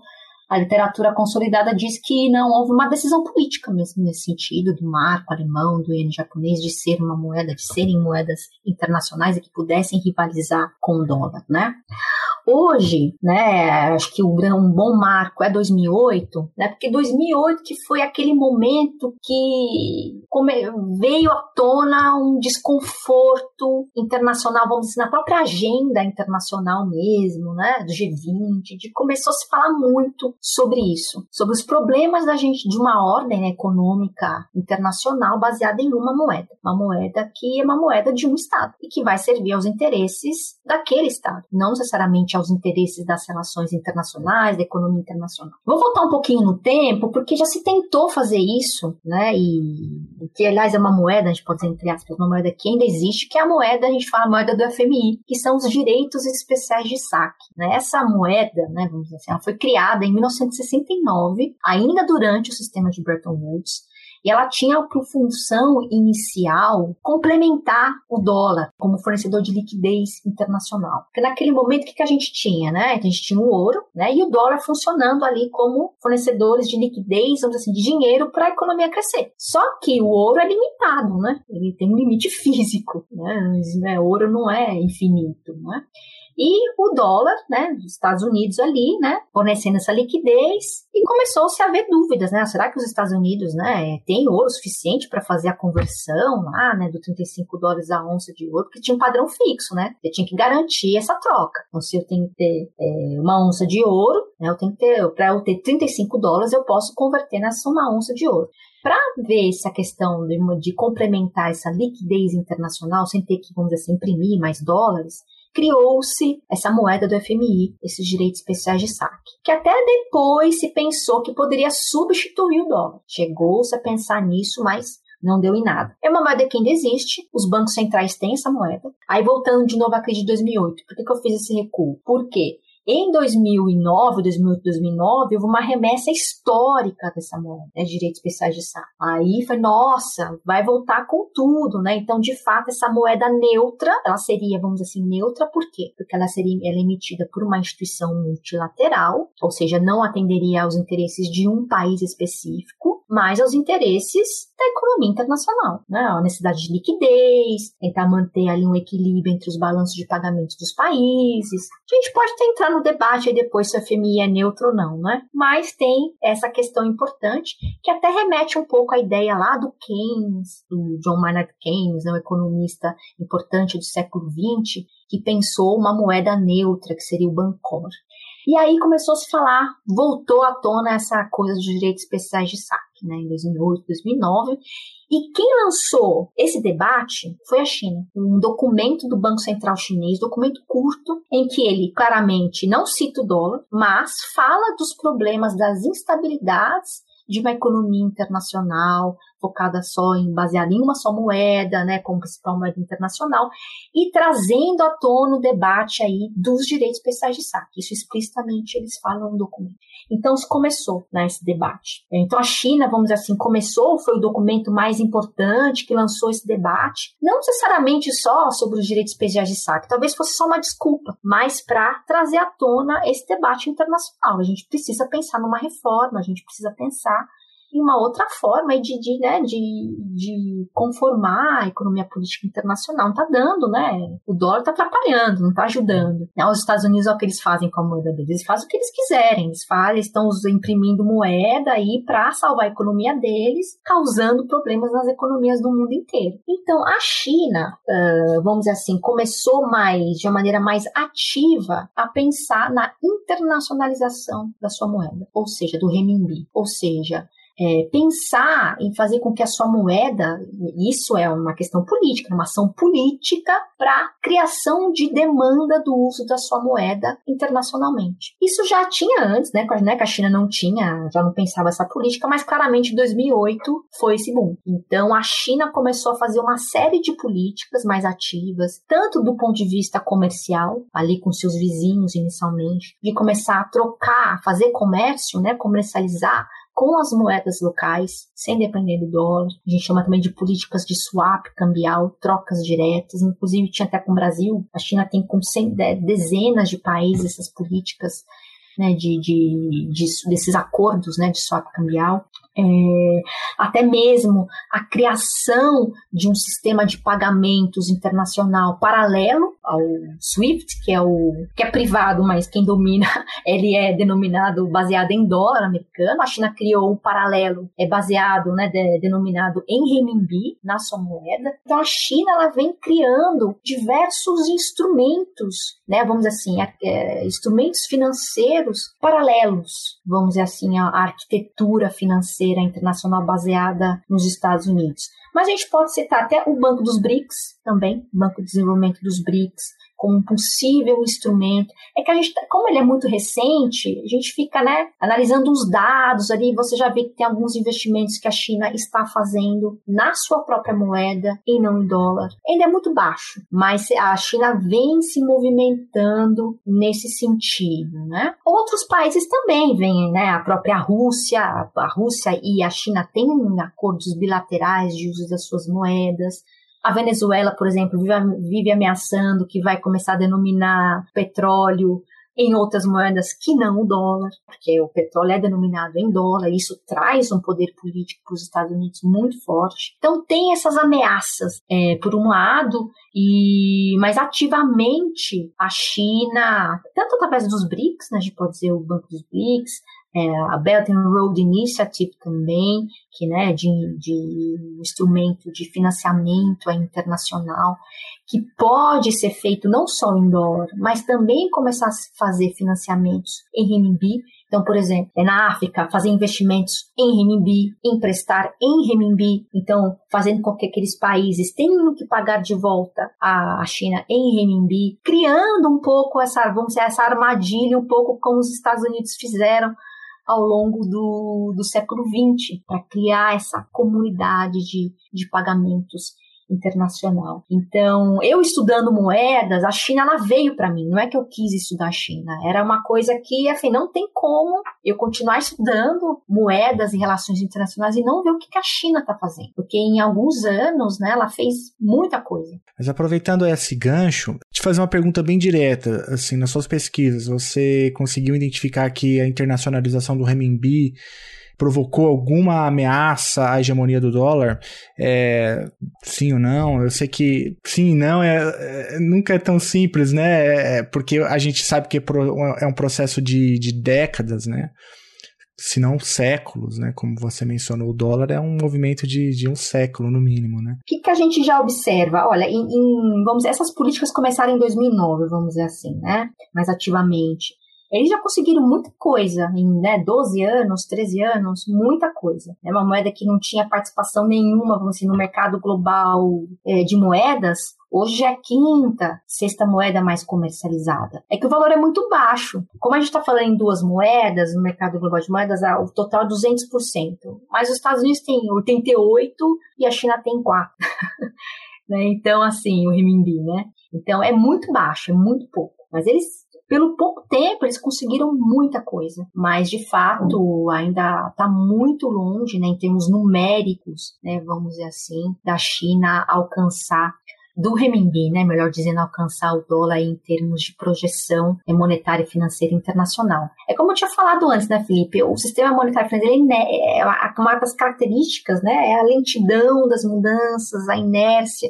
a literatura consolidada diz que não houve uma decisão política mesmo nesse sentido, do marco alemão, do iene japonês, de ser uma moeda, de serem moedas internacionais e que pudessem rivalizar com o dólar, né? Hoje, né, acho que um, bom marco é 2008, né, porque 2008 que foi aquele momento que veio à tona um desconforto internacional, vamos dizer, na própria agenda internacional mesmo, né, do G20, de começou a se falar muito sobre isso, sobre os problemas da gente de uma ordem né, econômica internacional baseada em uma moeda, uma moeda que é uma moeda de um estado e que vai servir aos interesses daquele estado, não necessariamente aos interesses das relações internacionais, da economia internacional. Vou voltar um pouquinho no tempo, porque já se tentou fazer isso, né? E que, aliás, é uma moeda, a gente pode dizer entre aspas, uma moeda que ainda existe, que é a moeda, a gente fala a moeda do FMI, que são os direitos especiais de saque. Né? Essa moeda, né, vamos dizer assim, ela foi criada em 1969, ainda durante o sistema de Bretton Woods, e ela tinha por função inicial complementar o dólar como fornecedor de liquidez internacional. Porque naquele momento, o que, a gente tinha? Né? A gente tinha o ouro né? e o dólar funcionando ali como fornecedores de liquidez, vamos dizer assim, de dinheiro para a economia crescer. Só que o ouro é limitado, né? ele tem um limite físico. Né? O ouro não é infinito. Né? E o dólar, né, dos Estados Unidos ali, né, fornecendo essa liquidez e começou-se a haver dúvidas, né, será que os Estados Unidos, né, tem ouro suficiente para fazer a conversão lá, né, do 35 dólares a onça de ouro, porque tinha um padrão fixo, né, eu tinha que garantir essa troca. Então, se eu tenho que ter é, uma onça de ouro, né, eu tenho que ter, para eu ter 35 dólares, eu posso converter nessa uma onça de ouro. Para ver essa questão de, de, complementar essa liquidez internacional, sem ter que, vamos dizer assim, imprimir mais dólares, criou-se essa moeda do FMI, esses direitos especiais de saque, que até depois se pensou que poderia substituir o dólar. Chegou-se a pensar nisso, mas não deu em nada. É uma moeda que ainda existe, os bancos centrais têm essa moeda. Aí voltando de novo à crise de 2008, por que, que eu fiz esse recuo? Por quê? Em 2009, 2008, 2009, houve uma remessa histórica dessa moeda, né, direitos especiais de saco. Aí foi, nossa, vai voltar com tudo, né? Então, de fato, essa moeda neutra, ela seria, vamos dizer assim, neutra por quê? Porque ela seria ela é emitida por uma instituição multilateral, ou seja, não atenderia aos interesses de um país específico, mas aos interesses da economia internacional, né? A necessidade de liquidez, tentar manter ali um equilíbrio entre os balanços de pagamentos dos países. A gente pode tentar no debate aí depois se o FMI é neutro ou não, né? Mas tem essa questão importante que até remete um pouco à ideia lá do Keynes, do John Maynard Keynes, né, um economista importante do século XX, que pensou uma moeda neutra, que seria o Bancor. E aí começou a se falar, voltou à tona essa coisa dos direitos especiais de saque, né, em 2008, 2009, e quem lançou esse debate foi a China. Um documento do Banco Central Chinês, documento curto, em que ele claramente não cita o dólar, mas fala dos problemas das instabilidades de uma economia internacional focada só em baseada em uma só moeda, né, como principal moeda internacional, e trazendo à tona o debate aí dos direitos especiais de saque. Isso explicitamente eles falam no documento. Então se começou né, esse debate. Então a China, vamos dizer assim, começou, foi o documento mais importante que lançou esse debate, não necessariamente só sobre os direitos especiais de saque, talvez fosse só uma desculpa, mas para trazer à tona esse debate internacional. A gente precisa pensar numa reforma, a gente precisa pensar uma outra forma de, de, né, de, de conformar a economia política internacional. Não está dando, né? O dólar está atrapalhando, não está ajudando. Né? Os Estados Unidos, olha o que eles fazem com a moeda deles. Eles fazem o que eles quiserem. Eles, fazem, estão imprimindo moeda aí para salvar a economia deles, causando problemas nas economias do mundo inteiro. Então, a China, vamos dizer assim, começou mais, de uma maneira mais ativa, a pensar na internacionalização da sua moeda, ou seja, do renminbi. Ou seja, é, pensar em fazer com que a sua moeda, isso é uma questão política, uma ação política para criação de demanda do uso da sua moeda internacionalmente. Isso já tinha antes, né? né que a China não tinha, já não pensava essa política, mas claramente em 2008 foi esse boom. Então a China começou a fazer uma série de políticas mais ativas, tanto do ponto de vista comercial, ali com seus vizinhos inicialmente, de começar a trocar, fazer comércio, né, comercializar com as moedas locais, sem depender do dólar. A gente chama também de políticas de swap cambial, trocas diretas. Inclusive, tinha até com o Brasil. A China tem com dezenas de países essas políticas né, de, de, de, desses acordos né, de swap cambial é, até mesmo a criação de um sistema de pagamentos internacional paralelo ao SWIFT, que é o que é privado, mas quem domina ele é denominado baseado em dólar americano. A China criou um paralelo é baseado, né, de, denominado em renminbi na sua moeda. Então a China ela vem criando diversos instrumentos, né, vamos dizer assim, é, instrumentos financeiros paralelos, vamos dizer assim, à arquitetura financeira financeira internacional baseada nos Estados Unidos. Mas a gente pode citar até o Banco dos BRICS também, Banco de Desenvolvimento dos BRICS, como um possível instrumento. É que a gente, como ele é muito recente, a gente fica, né, analisando os dados ali, você já vê que tem alguns investimentos que a China está fazendo na sua própria moeda e não em dólar. Ainda é muito baixo, mas a China vem se movimentando nesse sentido, né? Outros países também vêm, né? A própria Rússia, a Rússia e a China têm acordos bilaterais de uso das suas moedas. A Venezuela, por exemplo, vive, ameaçando que vai começar a denominar petróleo em outras moedas que não o dólar, porque o petróleo é denominado em dólar, e isso traz um poder político para os Estados Unidos muito forte. Então tem essas ameaças, é, por um lado, e mas ativamente a China, tanto através dos BRICS, né, a gente pode dizer o Banco dos BRICS, é, a Belt and Road Initiative também, que né, de, de instrumento de financiamento internacional, que pode ser feito não só em dólar, mas também começar a fazer financiamentos em renminbi. Então, por exemplo, é na África, fazer investimentos em renminbi, emprestar em renminbi. Então, fazendo com que aqueles países tenham que pagar de volta a China em renminbi, criando um pouco essa, vamos dizer, essa armadilha, um pouco como os Estados Unidos fizeram ao longo do, do século XX, para criar essa comunidade de, de pagamentos internacional. Então, eu estudando moedas, a China ela veio para mim. Não é que eu quis estudar a China, era uma coisa que, assim, não tem como eu continuar estudando moedas e relações internacionais e não ver o que a China está fazendo, porque em alguns anos, né, ela fez muita coisa. Mas aproveitando esse gancho, te fazer uma pergunta bem direta, assim, nas suas pesquisas, você conseguiu identificar que a internacionalização do renminbi provocou alguma ameaça à hegemonia do dólar? É, sim ou não? Eu sei que sim e não é, é, nunca é tão simples, né? É, é porque a gente sabe que é, é um processo de, de décadas, né? se não séculos, né? Como você mencionou, o dólar é um movimento de, de um século, no mínimo, né? O que, que a gente já observa? Olha, em, em, vamos dizer, essas políticas começaram em 2009, vamos dizer assim, né? Mais ativamente. Eles já conseguiram muita coisa em né, 12 anos, 13 anos, muita coisa. É uma moeda que não tinha participação nenhuma, vamos dizer, no mercado global é, de moedas. Hoje é a quinta, sexta moeda mais comercializada. É que o valor é muito baixo. Como a gente está falando em duas moedas, no mercado global de moedas, o total é 200%. Mas os Estados Unidos têm 88% e a China tem 4%. né? Então, assim, o renminbi, né? Então, é muito baixo, é muito pouco. Mas eles pelo pouco tempo eles conseguiram muita coisa, mas de fato ainda está muito longe, né, em termos numéricos, né, vamos dizer assim, da China alcançar do renminbi, né, melhor dizendo, alcançar o dólar em termos de projeção monetária e financeira internacional. É como eu tinha falado antes, né, Felipe, o sistema monetário financeiro é, é uma das características, né, é a lentidão das mudanças, a inércia,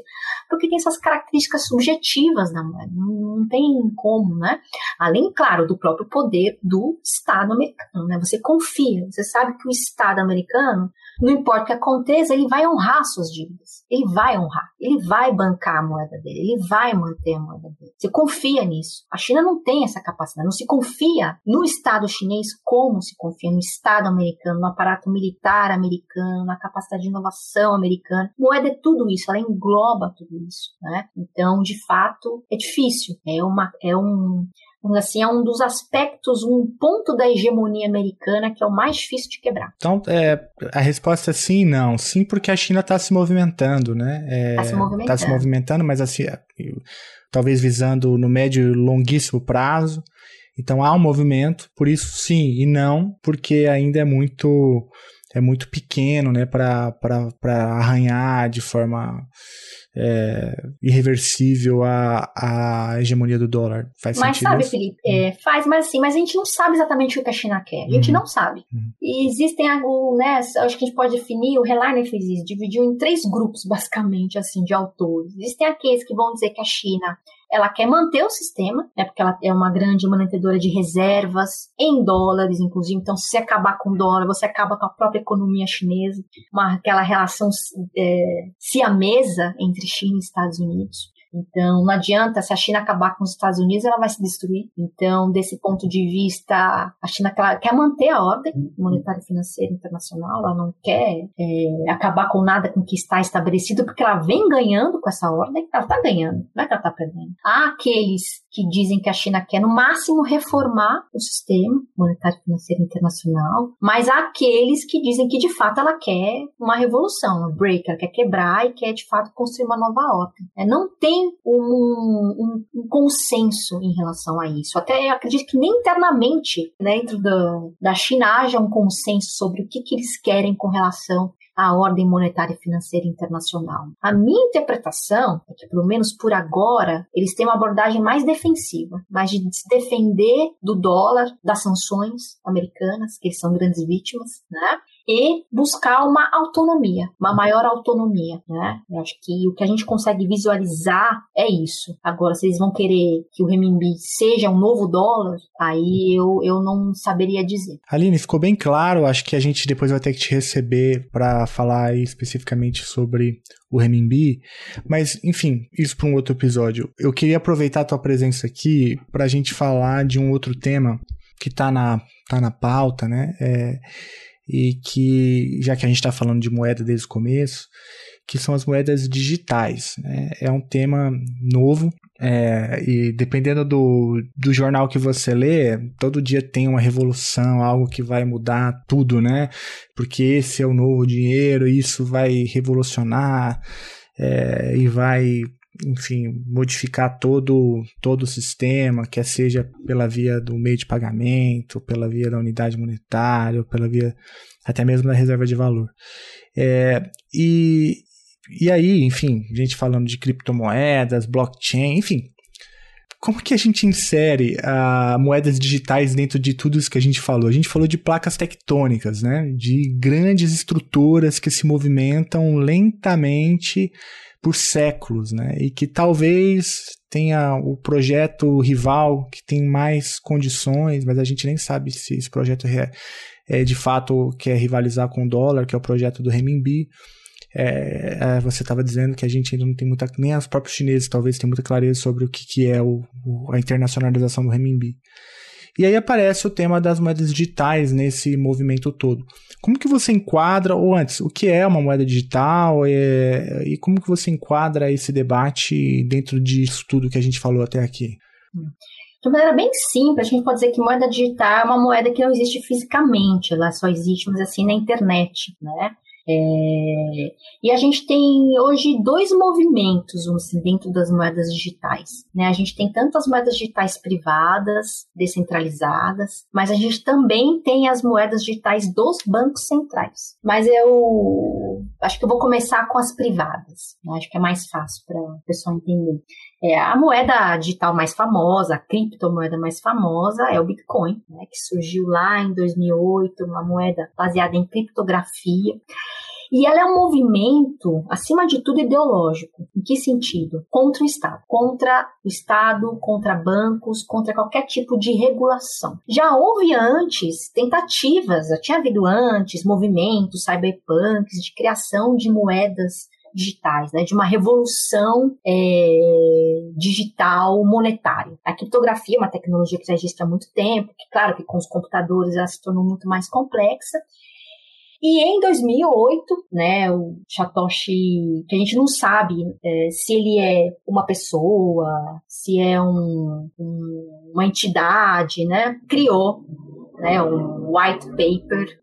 porque tem essas características subjetivas da moeda, não, tem como, né, além, claro, do próprio poder do Estado americano, né, você confia, você sabe que o Estado americano, não importa o que aconteça, ele vai honrar suas dívidas, ele vai honrar, ele vai bancar depreciar a moeda dele, ele vai manter a moeda dele. Você confia nisso. A China não tem essa capacidade, não se confia no Estado chinês como se confia no Estado americano, no aparato militar americano, na capacidade de inovação americana. Moeda é tudo isso, ela engloba tudo isso, né? Então, de fato, é difícil. É uma, é um, assim, é um dos aspectos, um ponto da hegemonia americana que é o mais difícil de quebrar. Então, é, a resposta é sim e não. Sim, porque a China está se movimentando, né? Está é, tá se movimentando. Tá se movimentando, mas assim, é, talvez visando no médio e longuíssimo prazo. Então há um movimento, por isso sim e não, porque ainda é muito é muito pequeno, né, para arranhar de forma é, irreversível a, a hegemonia do dólar. Faz mas sentido? sabe? Felipe, é, faz, mas assim, mas a gente não sabe exatamente o que a China quer. A gente uhum. não sabe. Uhum. E existem algo, né? Acho que a gente pode definir, o Hellerner fez isso, dividiu em três grupos, basicamente, assim, de autores. Existem aqueles que vão dizer que a China ela quer manter o sistema, né, porque ela é uma grande mantenedora de reservas em dólares, inclusive. Então, se acabar com o dólar, você acaba com a própria economia chinesa, uma, aquela relação é, siamesa entre China e Estados Unidos. Então, não adianta, se a China acabar com os Estados Unidos, ela vai se destruir. Então, desse ponto de vista, a China quer manter a ordem monetária e financeira internacional, ela não quer é, acabar com nada com que está estabelecido, porque ela vem ganhando com essa ordem, ela está ganhando, não é que ela está perdendo. Há aqueles que dizem que a China quer, no máximo, reformar o sistema monetário financeiro internacional, mas há aqueles que dizem que, de fato, ela quer uma revolução, um break, ela quer quebrar e quer, de fato, construir uma nova ordem. É, não tem um, um, um, consenso em relação a isso. Até acredito que nem internamente, dentro da, da China, haja um consenso sobre o que, que eles querem com relação à ordem monetária e financeira internacional. A minha interpretação é que, pelo menos por agora, eles têm uma abordagem mais defensiva, mais de se defender do dólar, das sanções americanas, que eles são grandes vítimas, né? E buscar uma autonomia, uma maior autonomia, né? Eu acho que o que a gente consegue visualizar é isso. Agora, se eles vão querer que o renminbi seja um novo dólar, aí eu, eu não saberia dizer. Aline, ficou bem claro. Acho que a gente depois vai ter que te receber para falar especificamente sobre o renminbi, mas enfim, isso para um outro episódio. Eu queria aproveitar a tua presença aqui para a gente falar de um outro tema que está na, tá na pauta, né? É, e que, já que a gente está falando de moeda desde o começo, que são as moedas digitais. Né? É um tema novo é, e dependendo do, do jornal que você lê, todo dia tem uma revolução, algo que vai mudar tudo, né? Porque esse é o novo dinheiro, isso vai revolucionar é, e vai enfim, modificar todo, todo o sistema, quer seja pela via do meio de pagamento, pela via da unidade monetária, pela via até mesmo da reserva de valor. É, e, e aí, enfim, gente falando de criptomoedas, blockchain, enfim. Como que a gente insere uh, moedas digitais dentro de tudo isso que a gente falou? A gente falou de placas tectônicas, né? De grandes estruturas que se movimentam lentamente por séculos, né? E que talvez tenha o projeto rival que tem mais condições, mas a gente nem sabe se esse projeto é, é de fato quer rivalizar com o dólar, que é o projeto do renminbi. É, é, você estava dizendo que a gente ainda não tem muita, nem os próprios chineses talvez tenham muita clareza sobre o que, que é o, a internacionalização do renminbi. E aí aparece o tema das moedas digitais nesse movimento todo. Como que você enquadra, ou antes, o que é uma moeda digital é, e como que você enquadra esse debate dentro disso tudo que a gente falou até aqui? De maneira bem simples, a gente pode dizer que moeda digital é uma moeda que não existe fisicamente, ela só existe, mas assim, na internet, né? É, e a gente tem hoje dois movimentos assim, dentro das moedas digitais. Né? A gente tem tanto as moedas digitais privadas, descentralizadas, mas a gente também tem as moedas digitais dos bancos centrais. Mas eu acho que eu vou começar com as privadas. Né? Acho que é mais fácil para o pessoal entender. É, a moeda digital mais famosa, a criptomoeda mais famosa é o Bitcoin, né, que surgiu lá em 2008, uma moeda baseada em criptografia. E ela é um movimento, acima de tudo, ideológico. Em que sentido? Contra o Estado. Contra o Estado, contra bancos, contra qualquer tipo de regulação. Já houve antes tentativas, já tinha havido antes movimentos cyberpunks de criação de moedas digitais, né, de uma revolução é, digital monetária. A criptografia é uma tecnologia que já existe há muito tempo, que claro que com os computadores ela se tornou muito mais complexa, e em 2008, né, o Satoshi, que a gente não sabe é, se ele é uma pessoa, se é um, um, uma entidade, né, criou né, um white paper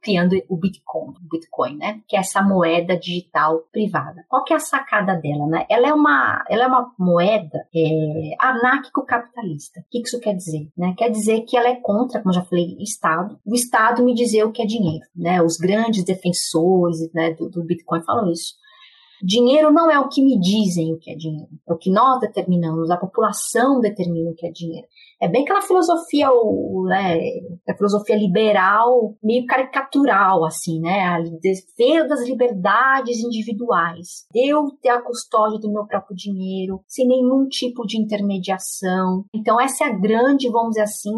criando o Bitcoin, Bitcoin, né? Que é essa moeda digital privada. Qual que é a sacada dela, né? Ela é uma, ela é uma moeda é, anárquico-capitalista. O que isso quer dizer? Né? Quer dizer que ela é contra, como já falei, Estado. O Estado me dizer o que é dinheiro, né? Os grandes defensores né, do, do Bitcoin falam isso. Dinheiro não é o que me dizem o que é dinheiro, é o que nós determinamos, a população determina o que é dinheiro. É bem aquela filosofia, né, a filosofia liberal, meio caricatural, assim, né? A defesa das liberdades individuais. Eu ter a custódia do meu próprio dinheiro, sem nenhum tipo de intermediação. Então, essa é a grande, vamos dizer assim,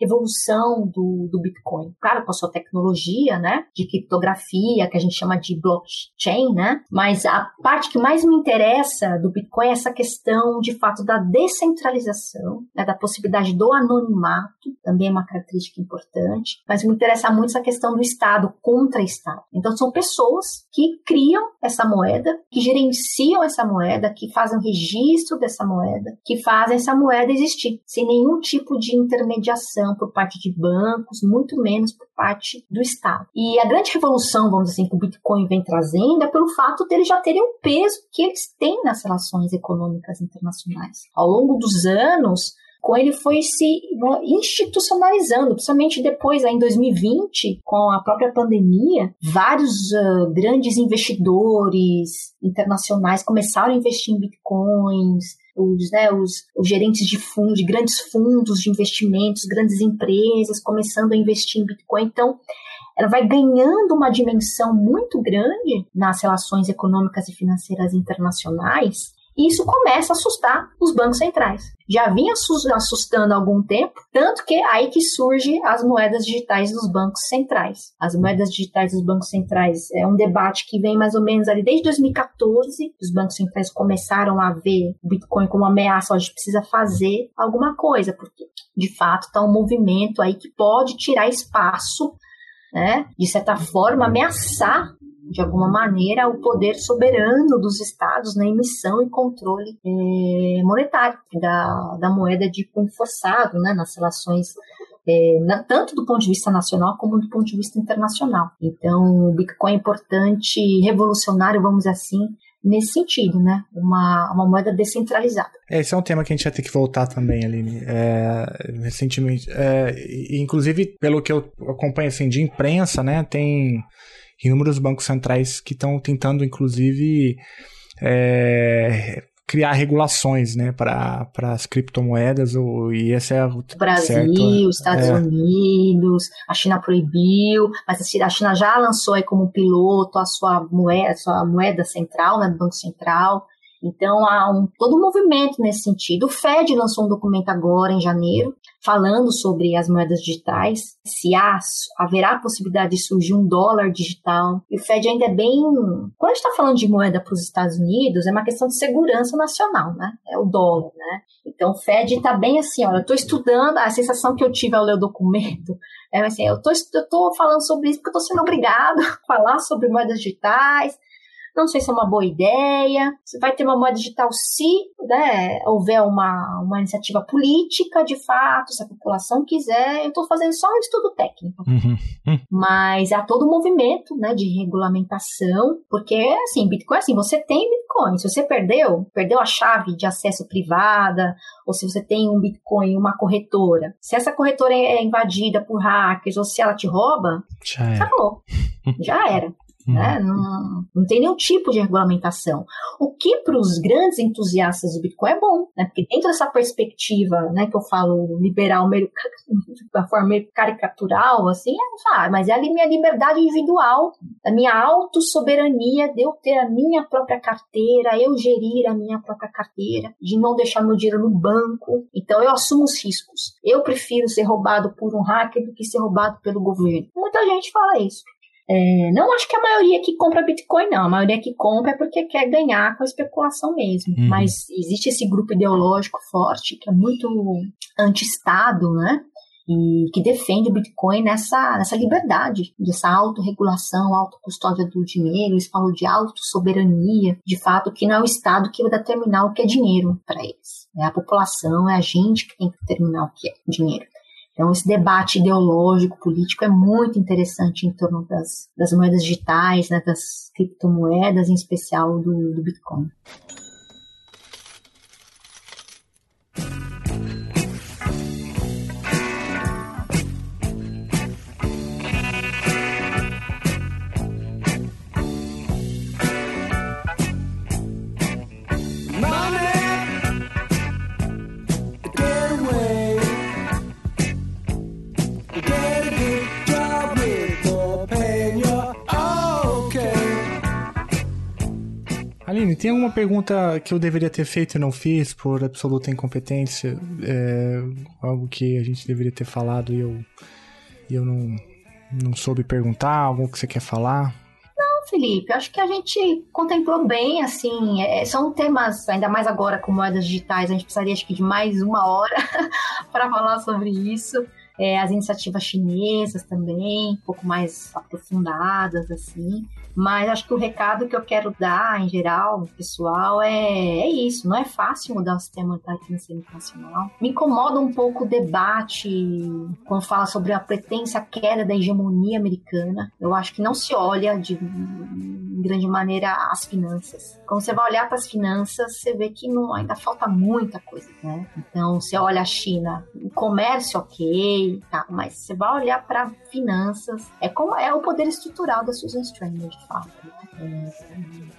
evolução do, do Bitcoin. Claro, com a sua tecnologia, né, de criptografia, que a gente chama de blockchain, né, mas a parte que mais me interessa do Bitcoin é essa questão, de fato, da descentralização, né, da possibilidade do anonimato, também é uma característica importante, mas me interessa muito essa questão do Estado contra Estado. Então, são pessoas que criam essa moeda, que gerenciam essa moeda, que fazem o registro dessa moeda, que fazem essa moeda existir, sem nenhum tipo de intermediação por parte de bancos, muito menos por parte do Estado. E a grande revolução, vamos dizer assim, que o Bitcoin vem trazendo é pelo fato dele já terem o peso que eles têm nas relações econômicas internacionais. Ao longo dos anos, com ele foi se né, institucionalizando, principalmente depois, em 2020, com a própria pandemia, vários uh, grandes investidores internacionais começaram a investir em bitcoins, os, né, os, os gerentes de fundos, de grandes fundos de investimentos, grandes empresas começando a investir em Bitcoin. Então, ela vai ganhando uma dimensão muito grande nas relações econômicas e financeiras internacionais e isso começa a assustar os bancos centrais. Já vinha assustando há algum tempo, tanto que aí que surgem as moedas digitais dos bancos centrais. As moedas digitais dos bancos centrais é um debate que vem mais ou menos ali desde 2014. Os bancos centrais começaram a ver o Bitcoin como uma ameaça, a gente precisa fazer alguma coisa, porque de fato está um movimento aí que pode tirar espaço né, de certa forma, ameaçar de alguma maneira, o poder soberano dos estados na emissão e controle é, monetário da, da moeda de cunho forçado, né, nas relações é, na, tanto do ponto de vista nacional como do ponto de vista internacional. Então, o Bitcoin é importante, revolucionário, vamos dizer assim, nesse sentido, né? Uma, uma moeda descentralizada. É, esse é um tema que a gente vai ter que voltar também, Aline. É, recentemente, é, inclusive, pelo que eu acompanho assim, de imprensa, né? Tem inúmeros bancos centrais que estão tentando, inclusive, é, criar regulações né, para as criptomoedas. Ou, e esse é o Brasil, certo, Estados é. Unidos, a China proibiu, mas a China já lançou aí como piloto a sua moeda, a sua moeda central, né, do Banco Central. Então há um, todo um movimento nesse sentido. O Fed lançou um documento agora em janeiro falando sobre as moedas digitais, se há, haverá a possibilidade de surgir um dólar digital. E o Fed ainda é bem. Quando a gente está falando de moeda para os Estados Unidos, é uma questão de segurança nacional, né? É o dólar, né? Então o Fed está bem assim, olha, eu estou estudando, a sensação que eu tive ao ler o documento é assim, eu estou falando sobre isso porque estou sendo obrigado a falar sobre moedas digitais não sei se é uma boa ideia. Vai ter uma moeda digital se né, houver uma, uma iniciativa política, de fato, se a população quiser. Eu estou fazendo só um estudo técnico. Uhum. Mas há todo um movimento né, de regulamentação, porque, assim, Bitcoin, assim, você tem Bitcoin. Se você perdeu, perdeu a chave de acesso privada, ou se você tem um Bitcoin, uma corretora, se essa corretora é invadida por hackers, ou se ela te rouba, já acabou. Já era. Né? Uhum. Não, não tem nenhum tipo de regulamentação. O que para os grandes entusiastas do Bitcoin é bom, né? porque dentro dessa perspectiva né, que eu falo liberal, meio, da forma meio caricatural, assim, é, ah, mas é a minha liberdade individual, a minha autossoberania de eu ter a minha própria carteira, eu gerir a minha própria carteira, de não deixar meu dinheiro no banco. Então eu assumo os riscos. Eu prefiro ser roubado por um hacker do que ser roubado pelo governo. Muita gente fala isso. É, não acho que a maioria que compra Bitcoin, não. A maioria que compra é porque quer ganhar com a especulação mesmo. Uhum. Mas existe esse grupo ideológico forte que é muito anti-Estado, né? e que defende o Bitcoin nessa, nessa liberdade, dessa autorregulação, autocustódia do dinheiro, eles falam de autossoberania, de fato, que não é o Estado que vai determinar o que é dinheiro para eles. É a população, é a gente que tem que determinar o que é dinheiro. Então, esse debate ideológico, político é muito interessante em torno das, das moedas digitais, né, das criptomoedas, em especial do, do Bitcoin. Tem alguma pergunta que eu deveria ter feito e não fiz por absoluta incompetência? É, algo que a gente deveria ter falado e eu, e eu não, não soube perguntar? Algo que você quer falar? Não, Felipe, acho que a gente contemplou bem, assim, é, são temas, ainda mais agora com moedas digitais, a gente precisaria acho que de mais uma hora para falar sobre isso. É, as iniciativas chinesas também, um pouco mais aprofundadas, assim. Mas acho que o recado que eu quero dar, em geral, pessoal, é, é isso. Não é fácil mudar o sistema monetário financeiro internacional. Me incomoda um pouco o debate quando fala sobre a pretensa queda da hegemonia americana. Eu acho que não se olha de grande maneira as finanças. Quando você vai olhar para as finanças, você vê que não, ainda falta muita coisa, né? Então, você olha a China, o comércio ok, tá, mas você vai olhar para finanças, é como é o poder estrutural da Susan Stranger, de fato. Né?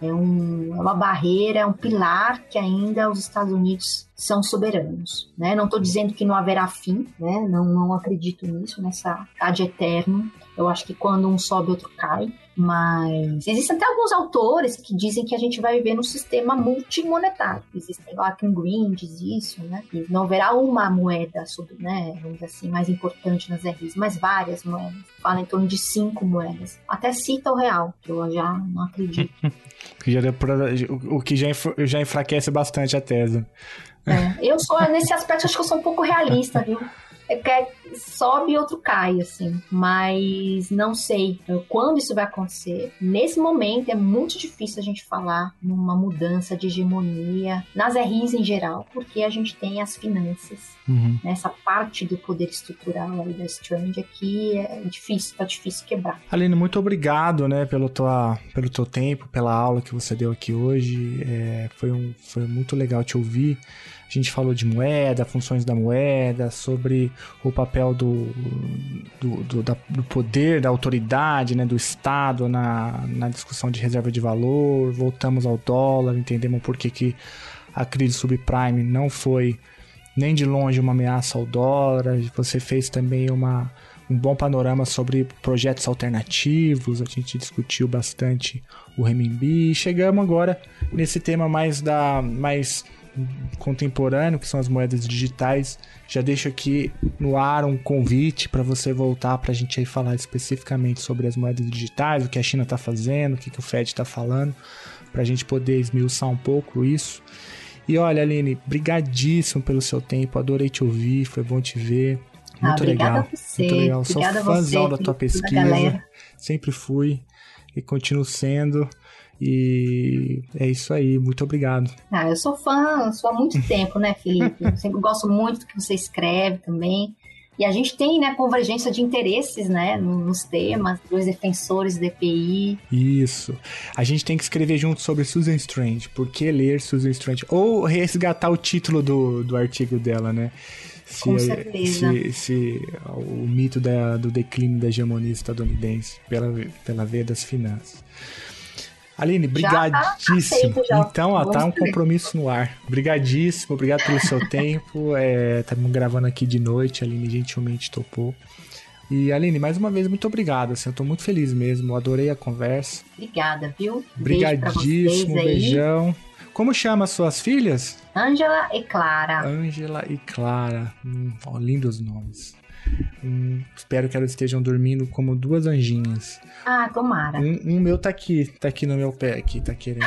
É, é, um, é uma barreira, é um pilar que ainda os Estados Unidos são soberanos, né? Não estou dizendo que não haverá fim, né? Não, não acredito nisso, nessa ad eterno. Eu acho que quando um sobe, outro cai. Mas existem até alguns autores que dizem que a gente vai viver num sistema multimonetário. Existem lá Kim Green diz isso, né? E não haverá uma moeda sobre, né, vamos dizer assim, mais importante nas RIs, mas várias moedas. Fala em torno de cinco moedas. Até cita o real, que eu já não acredito. o que já, já enfraquece bastante a tese. É, eu sou, nesse aspecto, acho que eu sou um pouco realista, viu? É que é, sobe e outro cai, assim. Mas não sei quando isso vai acontecer. Nesse momento é muito difícil a gente falar numa mudança de hegemonia nas RIs em geral, porque a gente tem as finanças. Uhum. Nessa parte do poder estrutural da Strange aqui é difícil, tá difícil quebrar. Aline, muito obrigado, né, pelo, tua, pelo teu tempo, pela aula que você deu aqui hoje. É, foi, um, foi muito legal te ouvir. A gente falou de moeda, funções da moeda, sobre o papel do, do, do, da, do poder, da autoridade, né, do Estado na, na discussão de reserva de valor. Voltamos ao dólar, entendemos por que, que a crise subprime não foi nem de longe uma ameaça ao dólar. Você fez também uma, um bom panorama sobre projetos alternativos. A gente discutiu bastante o renminbi. Chegamos agora nesse tema mais da mais contemporâneo, que são as moedas digitais. Já deixo aqui no ar um convite para você voltar para a gente aí falar especificamente sobre as moedas digitais, o que a China está fazendo, o que, que o Fed está falando, para a gente poder esmiuçar um pouco isso. E olha, Aline, brigadíssimo pelo seu tempo, adorei te ouvir, foi bom te ver. Muito ah, legal. Você. Muito legal. Sou fãzão da tua pesquisa. Sempre fui e continuo sendo. E é isso aí, muito obrigado. Ah, eu sou fã, sou há muito tempo, né, Felipe? Eu sempre gosto muito do que você escreve também. E a gente tem, né, convergência de interesses, né, nos temas, dois defensores do EPI. Isso. A gente tem que escrever junto sobre Susan Strange. Por que ler Susan Strange? Ou resgatar o título do, do artigo dela, né? Se, Com certeza. Se, se o mito da, do declínio da hegemonia estadunidense pela, pela veia das finanças. Aline, brigadíssimo. Já então, ó, tá um compromisso no ar. Brigadíssimo, obrigado pelo seu tempo. Estamos é, gravando aqui de noite, a Aline gentilmente topou. E Aline, mais uma vez, muito obrigado. Assim, eu tô muito feliz mesmo, adorei a conversa. Obrigada, viu? Brigadíssimo, Beijo beijão. Como chama as suas filhas? Ângela e Clara. Ângela e Clara. Hum, ó, lindos nomes. Hum, espero que elas estejam dormindo como duas anjinhas. Ah, tomara. Um, um meu tá aqui, tá aqui no meu pé, aqui, tá querendo.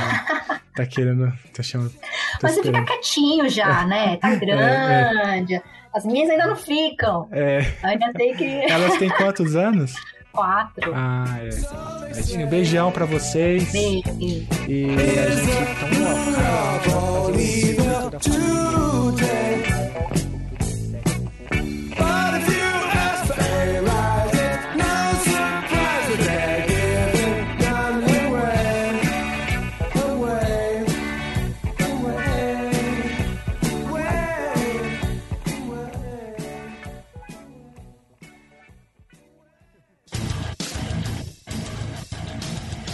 tá querendo. Tá chamando. Tá Mas você fica quietinho já, né? Tá grande. As minhas ainda não ficam. É, Ainda tem que. elas têm quantos anos? Quatro. Ah, é. Beijão pra vocês. Beijo. E a gente então, ó,